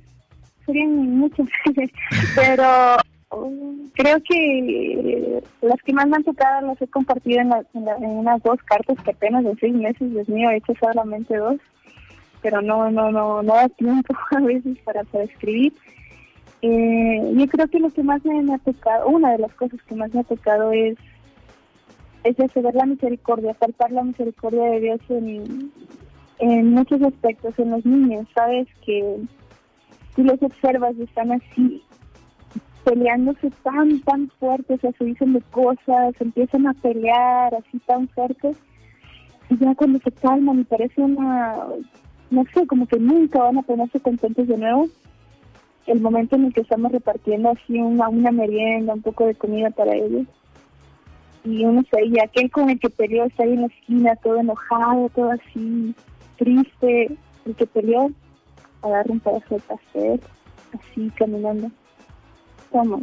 serían muchas, pero um, creo que las que más me han tocado las he compartido en, la- en, unas dos cartas que apenas de seis meses, Dios mío, he hecho solamente dos, pero no, no, no, no da tiempo a veces para, para escribir. Eh, yo creo que lo que más me, me ha tocado, una de las cosas que más me ha tocado es es ver la misericordia, palpar la misericordia de Dios en, en muchos aspectos, en los niños, sabes que tú los observas y están así peleándose tan, tan fuertes, o sea, se dicen de cosas, empiezan a pelear así tan fuertes y ya cuando se calman y parece una, no sé, como que nunca van a ponerse contentos de nuevo, el momento en el que estamos repartiendo así una, una merienda, un poco de comida para ellos y uno se y aquel con el que peleó está ahí en la esquina todo enojado, todo así triste, el que peleó agarra un pedazo de pastel, así caminando. Toma,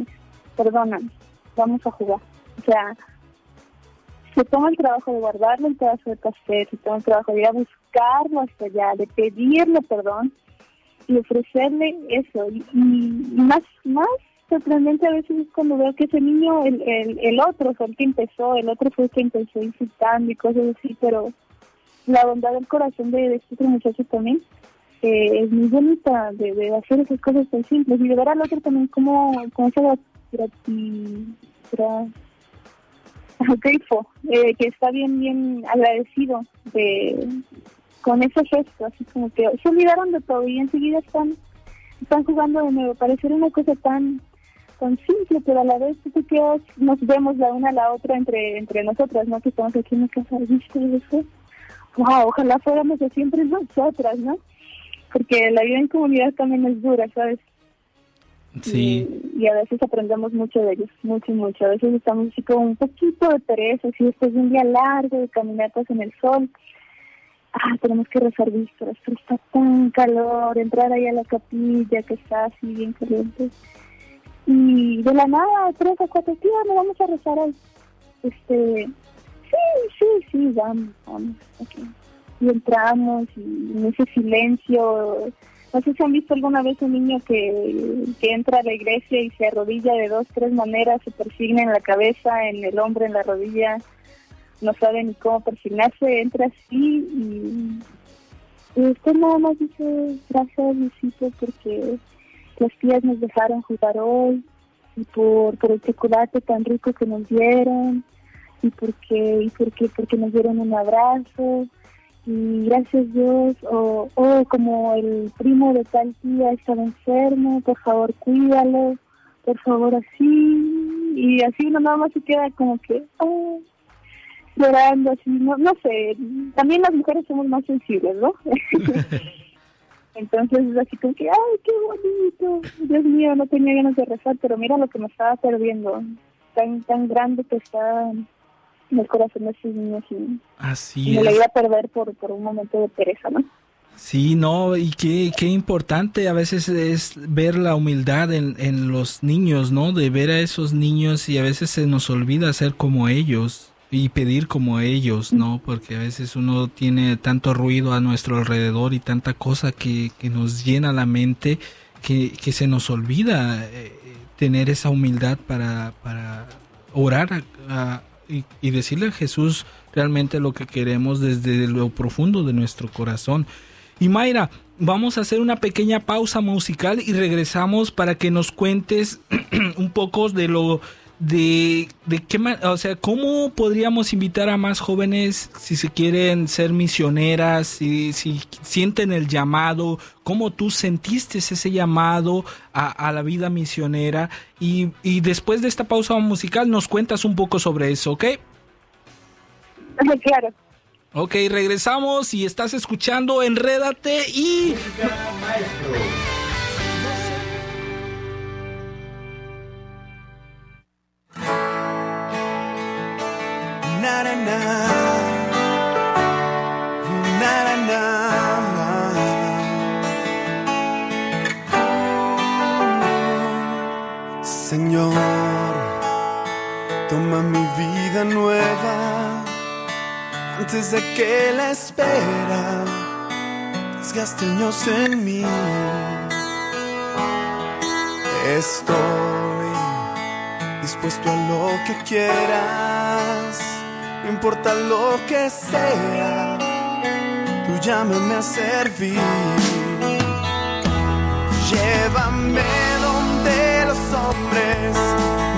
perdóname, vamos a jugar. O sea, se toma el trabajo de guardarle el pedazo de pastel, se toma el trabajo de ir a buscarlo hasta allá, de pedirle perdón y ofrecerle eso. Y, y- más, más sorprendente a veces es cuando veo que ese niño, el, el, el otro fue el que empezó, el otro fue el que empezó insultando y cosas así, pero la bondad del corazón de, de este otro muchacho también eh, es muy bonita de, de hacer esas cosas tan simples y de ver al otro también como, como esa grateful, eh, que está bien, bien agradecido de con ese gesto, así como que se olvidaron de todo y enseguida están están jugando de nuevo. Parecer una cosa tan tan simple, pero a la vez tú quedas, nos vemos la una a la otra entre entre nosotras, ¿no? Que estamos aquí en la casa, ¿viste eso? Wow, ojalá fuéramos de siempre nosotras, ¿no? Porque la vida en comunidad también es dura, ¿sabes? Sí. Y, y a veces aprendemos mucho de ellos, mucho, mucho. A veces estamos así con un poquito de pereza, así después de un día largo de caminatas en el sol. Ah, tenemos que rezar vísperas, pero está tan calor, entrar ahí a la capilla que está así bien caliente. Y de la nada, tres o cuatro tías, no vamos a rezar hoy. Este, sí, sí, sí, vamos, vamos. ok. Y entramos y en ese silencio, no sé si han visto alguna vez un niño que, que entra a la iglesia y se arrodilla de dos, tres maneras, se persigna en la cabeza, en el hombro, en la rodilla, no sabe ni cómo persignarse, entra así y, y usted nada más dice gracias Diosito porque las tías nos dejaron jugar hoy y por, por el chocolate tan rico que nos dieron y porque y porque porque nos dieron un abrazo. Y gracias Dios o o como el primo de tal tía estaba enfermo por favor cuídalo por favor así y así uno nada más se queda como que oh, llorando así no no sé también las mujeres somos más sensibles no entonces es así como que ay qué bonito Dios mío no tenía ganas de rezar pero mira lo que me estaba perdiendo tan tan grande que está en el corazón de esos niños y, Así y me lo iba a perder por por un momento de pereza no Sí, no, y qué, qué importante a veces es ver la humildad en, en los niños, ¿no? De ver a esos niños y a veces se nos olvida ser como ellos y pedir como ellos, ¿no? Porque a veces uno tiene tanto ruido a nuestro alrededor y tanta cosa que, que nos llena la mente que, que se nos olvida eh, tener esa humildad para, para orar y, y decirle a Jesús realmente lo que queremos desde lo profundo de nuestro corazón. Y Mayra, vamos a hacer una pequeña pausa musical y regresamos para que nos cuentes un poco de lo de, de qué ma- o sea, cómo podríamos invitar a más jóvenes si se quieren ser misioneras, si, si sienten el llamado, cómo tú sentiste ese llamado a, a la vida misionera y, y después de esta pausa musical nos cuentas un poco sobre eso, ¿ok? claro. Ok, regresamos y estás escuchando Enrédate y... Señor, toma mi vida nueva antes de que la espera desgaste en mí. Estoy dispuesto a lo que quieras, no importa lo que sea, tú llámame a servir. Llévame donde los hombres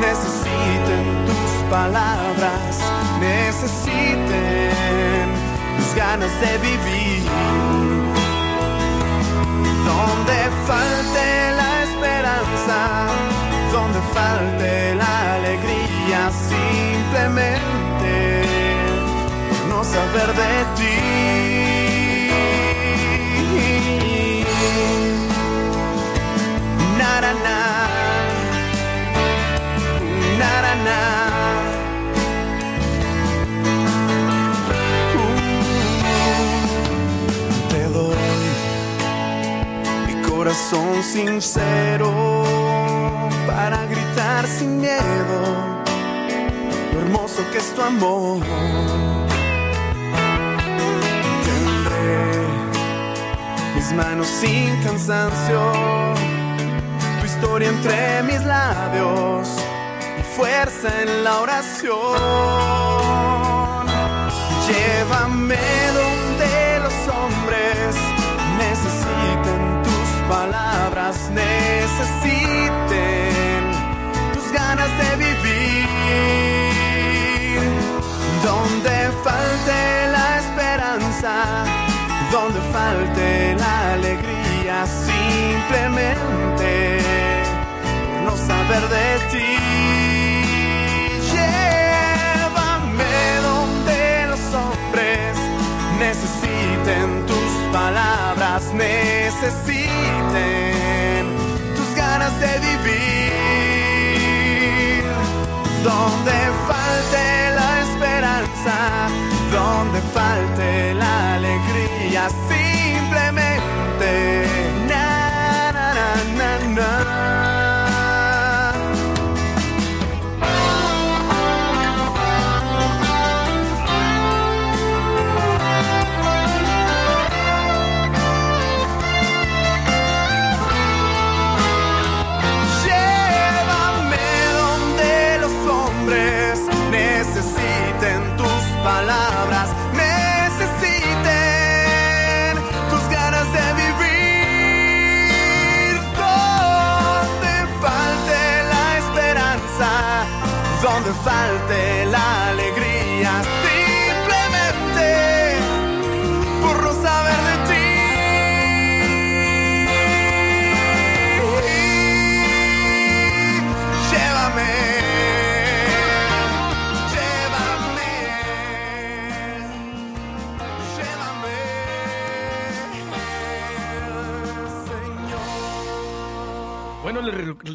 necesiten tus palabras, necesiten tus ganas de vivir. Donde falte la esperanza, donde falte la alegría, simplemente saber de ti. Na na na, na na. Uh, corazón sincero para gritar sin miedo lo hermoso que es tu amor. Manos sin cansancio, tu historia entre mis labios y fuerza en la oración. Llévame donde los hombres necesiten tus palabras, necesiten tus ganas de vivir. Donde falte la esperanza, donde falte la alegría, simplemente por no saber de ti. Llévame donde los hombres necesiten tus palabras, necesiten tus ganas de vivir. Donde falte la esperanza, donde falte alegría, simplemente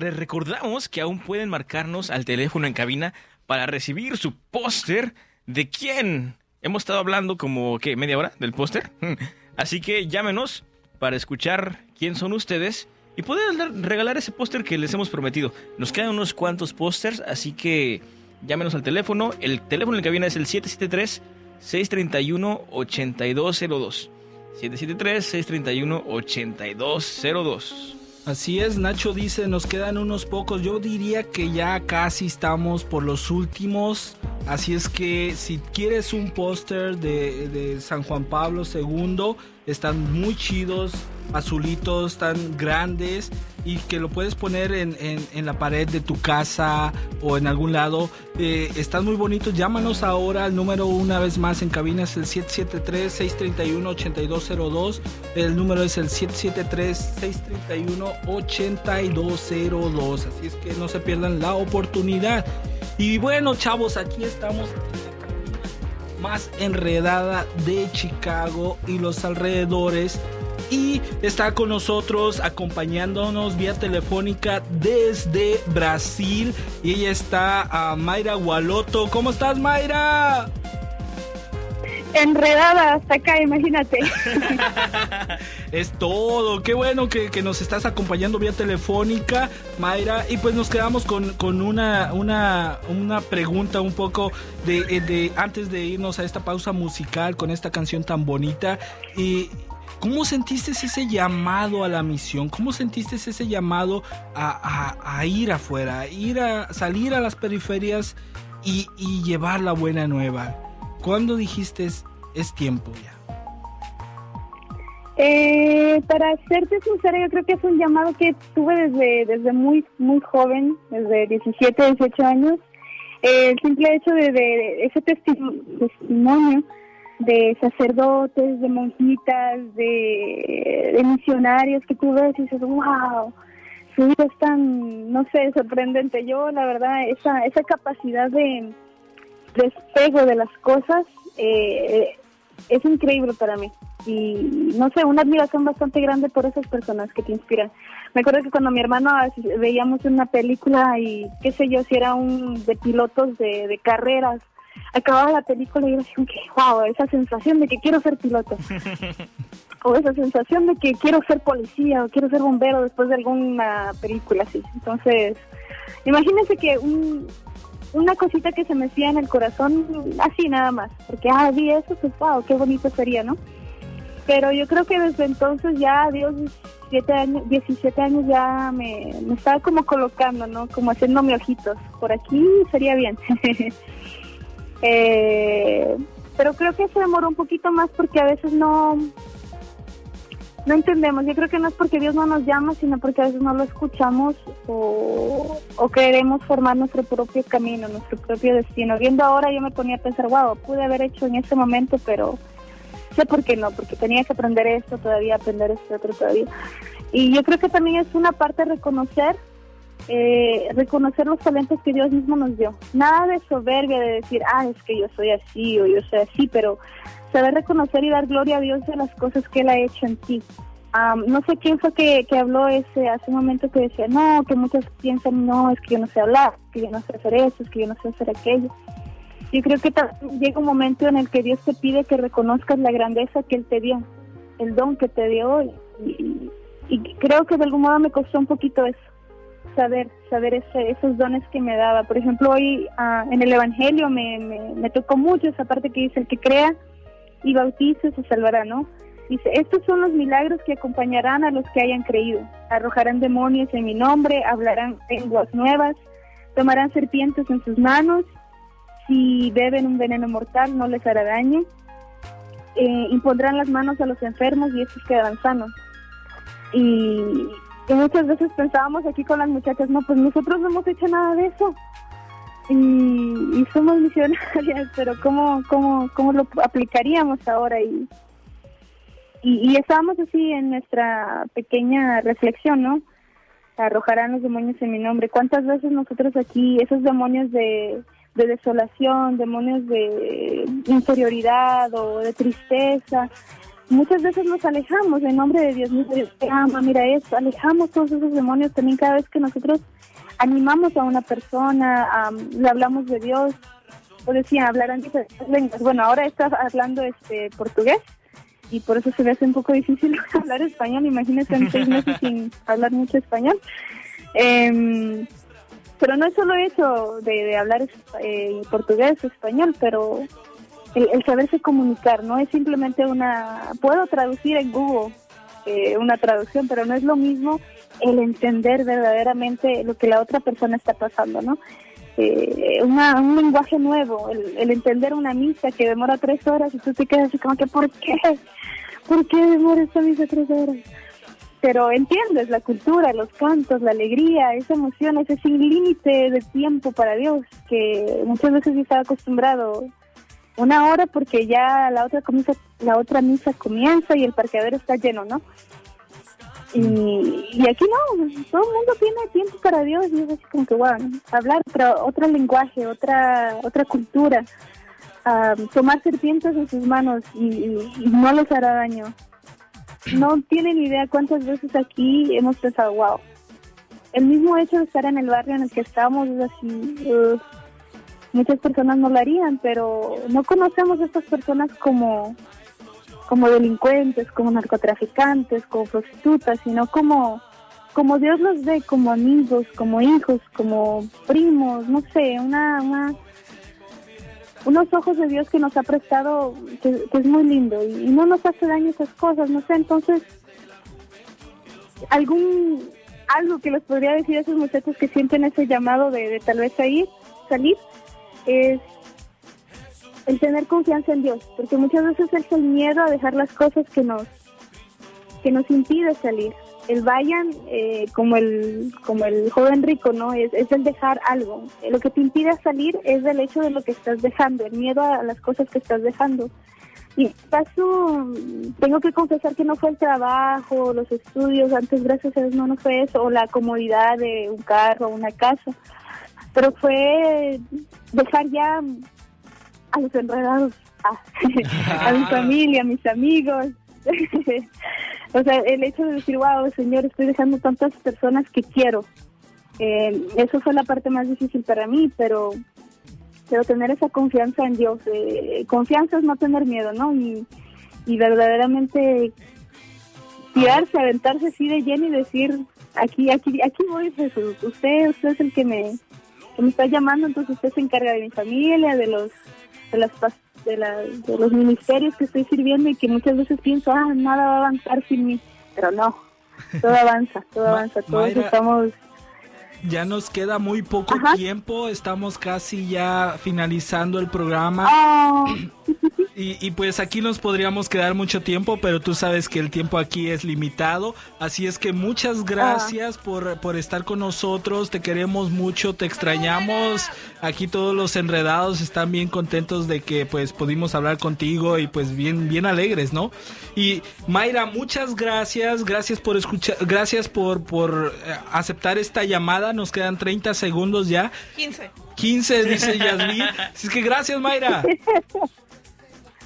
les re- les recordamos que aún pueden marcarnos al teléfono en cabina para recibir su póster de quién. Hemos estado hablando como, ¿qué? ¿Media hora del póster? Así que llámenos para escuchar quién son ustedes y poder regalar ese póster que les hemos prometido. Nos quedan unos cuantos pósters, así que llámenos al teléfono. El teléfono en cabina es el 773-631-8202. 773-631-8202. Así es, Nacho dice, nos quedan unos pocos. Yo diría que ya casi estamos por los últimos. Así es que si quieres un póster de, de San Juan Pablo II, están muy chidos, azulitos, tan grandes y que lo puedes poner en, en- la pared de tu casa o en algún lado. Eh, están muy bonitos. Llámanos ahora al número una vez más en cabina es el 773-631-8202. El número es el 773-631-8202. Así es que no se pierdan la oportunidad. Y bueno, chavos, aquí estamos más enredada de Chicago y los alrededores. Y está con nosotros acompañándonos vía telefónica desde Brasil. Y ella está a Mayra Gualoto. ¿Cómo estás, Mayra? Enredada hasta acá, imagínate. Es todo. Qué bueno que, que nos estás acompañando vía telefónica, Mayra. Y pues nos quedamos con, con una, una, una pregunta un poco de, eh, de antes de irnos a esta pausa musical con esta canción tan bonita. Y ¿Cómo sentiste ese llamado a la misión? ¿Cómo sentiste ese llamado a, ir afuera, a ir a salir a las periferias y, llevar la buena nueva? ¿Cuándo dijiste es, tiempo ya? Eh, para serte sincera, yo creo que es un llamado que tuve desde, desde muy, muy joven, desde 17, 18 años. Eh, el simple hecho de, de ese testi- testimonio de sacerdotes, de monjitas, de, misionarios que tú ves y dices, wow, su vida es tan, no sé, sorprendente. Yo, la verdad, esa, esa capacidad de despego de las cosas eh, es increíble para mí. Y no sé, una admiración bastante grande por esas personas que te inspiran. Me acuerdo que cuando mi hermano veíamos una película y qué sé yo, si era un de pilotos de, de carreras, acababa la película y yo decía, que wow, esa sensación de que quiero ser piloto. o esa sensación de que quiero ser policía o quiero ser bombero después de alguna película así. Entonces, imagínense que un, una cosita que se me hacía en el corazón, así nada más, porque, ah, vi eso, pues, wow, qué bonito sería, ¿no? Pero yo creo que desde entonces ya, Dios, 17 años, 17 años ya me, me estaba como colocando, ¿no? Como haciéndome ojitos. Por aquí sería bien. eh, pero creo que se demoró un poquito más porque a veces no no entendemos. Yo creo que no es porque Dios no nos llama, sino porque a veces no lo escuchamos o, o queremos formar nuestro propio camino, nuestro propio destino. Viendo ahora yo me ponía a pensar, wow, pude haber hecho en ese momento, pero sé por qué no, porque tenía que aprender esto todavía, aprender esto otro todavía. Y yo creo que también es una parte reconocer eh, reconocer los talentos que Dios mismo nos dio. Nada de soberbia de decir, ah, es que yo soy así o yo soy así, pero saber reconocer y dar gloria a Dios de las cosas que Él ha hecho en ti. Am, no sé quién fue que, que habló ese hace un momento que decía, no, que muchos piensan, no, es que yo no sé hablar, que yo no sé hacer eso, es que yo no sé hacer aquello. Yo creo que llega un momento en el que Dios te pide que reconozcas la grandeza que Él te dio, el don que te dio y, y- y creo que de algún modo me costó un poquito eso, saber, saber esos dones que me daba. Por ejemplo, hoy ah, en el Evangelio me, me, me tocó mucho esa parte que dice, el que crea y bautice se salvará, ¿no? Dice, estos son los milagros que acompañarán a los que hayan creído. Arrojarán demonios en mi nombre, hablarán lenguas nuevas, tomarán serpientes en sus manos, si beben un veneno mortal no les hará daño, eh, impondrán las manos a los enfermos y estos quedarán sanos. Y, y muchas veces pensábamos aquí con las muchachas, no, pues nosotros no hemos hecho nada de eso. Y, y somos misionarias, pero ¿cómo, cómo, cómo lo aplicaríamos ahora? Y, y, y estábamos así en nuestra pequeña reflexión, ¿no? Arrojarán los demonios en mi nombre. ¿Cuántas veces nosotros aquí, esos demonios de, de desolación, demonios de inferioridad o de tristeza, muchas veces nos alejamos en nombre de Dios, mira, Dios ama, mira esto, alejamos todos esos demonios también cada vez que nosotros animamos a una persona, am, le hablamos de Dios, o decía, hablarán diferentes lenguas. Bueno, ahora estás hablando este portugués y por eso se me hace un poco difícil hablar español, imagínate en seis meses sin hablar mucho español. Em, pero no es solo eso de, de hablar eh, portugués español, pero el, saberse comunicar, no es simplemente una... Puedo traducir en Google eh, una traducción, pero no es lo mismo el entender verdaderamente lo que la otra persona está pasando, ¿no? Eh, una- un lenguaje nuevo, el, el entender una misa que demora tres horas y tú te quedas así como que, ¿por qué? ¿Por qué demora esta misa tres horas? Pero entiendes la cultura, los cantos, la alegría, esa emoción, ese sin límite de tiempo para Dios, que muchas veces yo estaba acostumbrado una hora porque ya la otra comienza, la otra misa comienza y el parqueadero está lleno, ¿no? Y, y aquí no, todo el mundo tiene tiempo para Dios y es así como que, wow, hablar otro, otro lenguaje, otra otra cultura, ah, tomar serpientes en sus manos y no les hará daño. No tienen idea cuántas veces aquí hemos pensado, wow, el mismo hecho de estar en el barrio en el que estamos es así, uh, muchas personas no lo harían, pero no conocemos a estas personas como como delincuentes, como narcotraficantes, como prostitutas, sino como como Dios los ve, como amigos, como hijos, como primos, no sé, una, una unos ojos de Dios que nos ha prestado, que, es muy lindo y, no nos hace daño esas cosas, no sé, entonces algún algo que les podría decir a esos muchachos que sienten ese llamado de, tal vez salir, salir, es el tener confianza en Dios, porque muchas veces es el miedo a dejar las cosas que nos que nos impide salir. El vayan eh, como el como el joven rico, ¿no? Es, es el dejar algo. Lo que te impide salir es el hecho de lo que estás dejando, el miedo a las cosas que estás dejando. Y en caso, tengo que confesar que no fue el trabajo, los estudios, antes gracias a Dios no, no fue eso, o la comodidad de un carro, una casa, pero fue dejar ya a los enredados, a, a mi familia, a mis amigos. o sea, el hecho de decir, wow, Señor, estoy dejando tantas personas que quiero. Eh, eso fue la parte más difícil para mí, pero pero tener esa confianza en Dios. eh, confianza es no tener miedo, ¿no? Y, y verdaderamente tirarse, aventarse así de lleno y decir, aquí, aquí, aquí voy Jesús, usted, usted es el que me, que me está llamando, entonces usted se encarga de mi familia, de los, de las de, la- de los ministerios que estoy sirviendo y que muchas veces pienso, ah, nada va a avanzar sin mí, pero no, todo avanza, todo avanza, todos Mayra, estamos Ya nos queda muy poco tiempo, estamos casi ya finalizando el programa. Ah, Y, y, pues aquí nos podríamos quedar mucho tiempo, pero tú sabes que el tiempo aquí es limitado. Así es que muchas gracias por, por estar con nosotros. Te queremos mucho, te extrañamos. Aquí todos los enredados están bien contentos de que pues pudimos hablar contigo y pues bien, bien alegres, ¿no? Y Mayra, muchas gracias. Gracias por escuchar, gracias por, por eh, aceptar esta llamada. Nos quedan 30 segundos ya. 15. 15, dice Yasmin. Así que gracias, Mayra.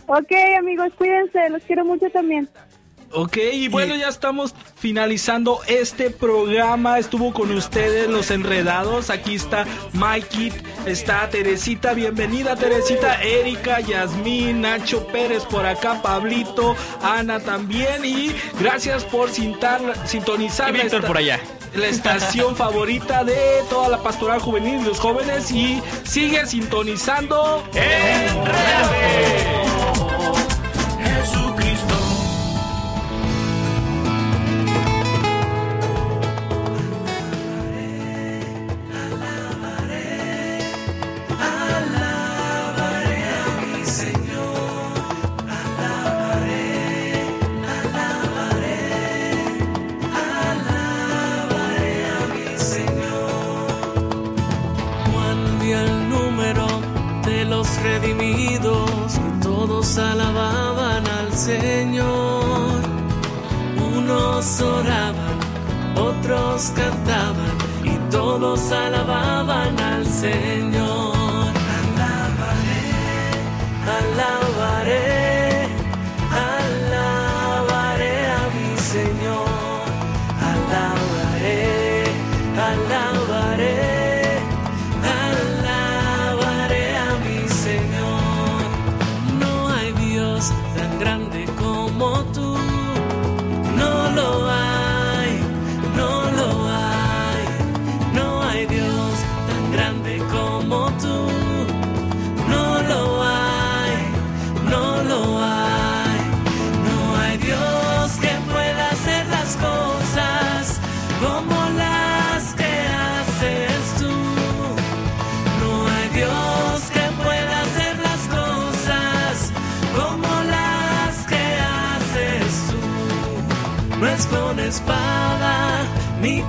Ok, amigos, cuídense, los quiero mucho también. Ok, y bueno, ya estamos finalizando este programa. Estuvo con ustedes los enredados. Aquí está Mikey, está Teresita. Bienvenida, Teresita. Erika, Yasmín, Nacho Pérez por acá, Pablito, Ana también. Y gracias por sintar, sintonizar. Y Víctor por allá la estación favorita de toda la pastoral juvenil de los jóvenes y sigue sintonizando Jesucristo. Otros cantaban y todos alababan al Señor. Alabaré,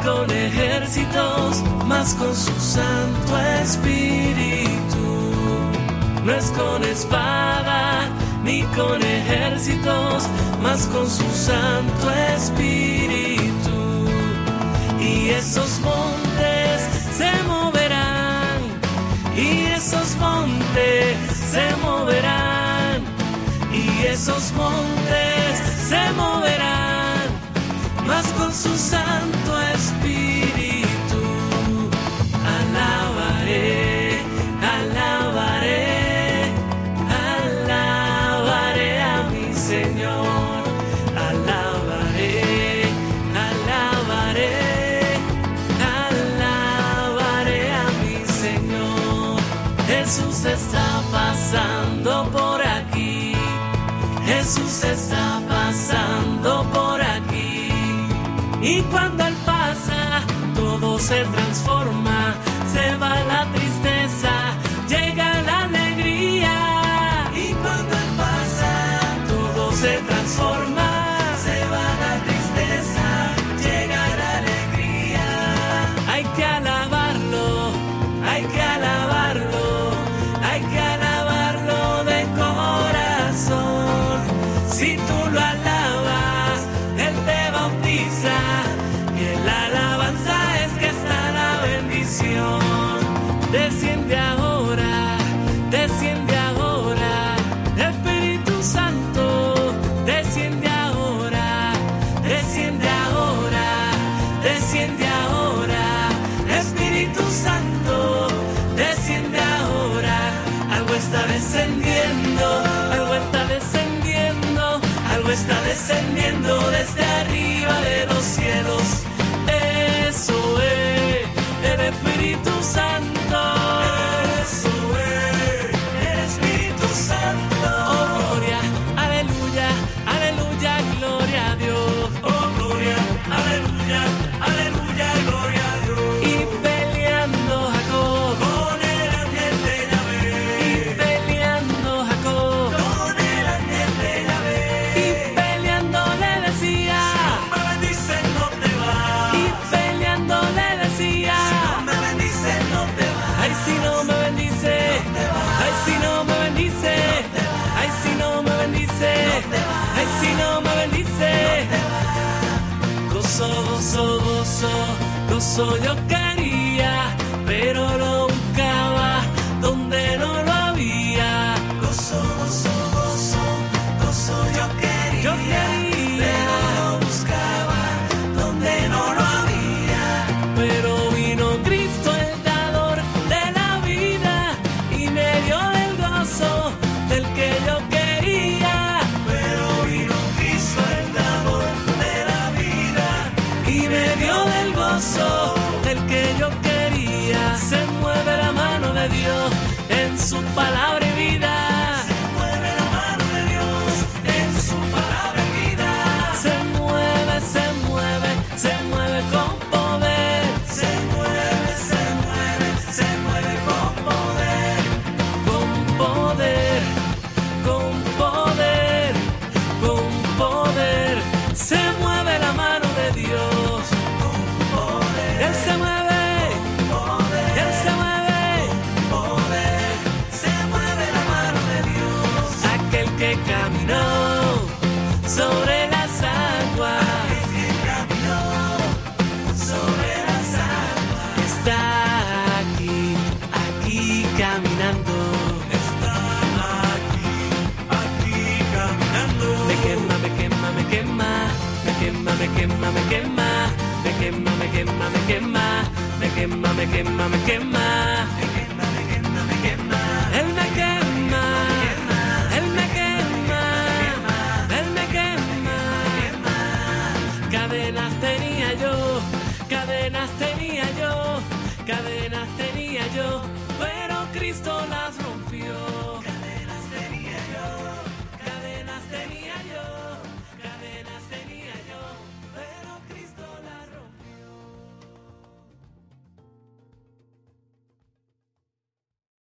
con ejércitos, mas con su Santo Espíritu. No es con espada ni con ejércitos, mas con su Santo Espíritu. Y esos montes se moverán, y esos montes se moverán, y esos montes se moverán, mas con su Santo Señor. Alabaré, alabaré, alabaré a mi Señor. Jesús está pasando por aquí. Jesús está pasando por aquí. Y cuando Él pasa, todo se transforma. Se va la gozo yo quería, quema, me quema.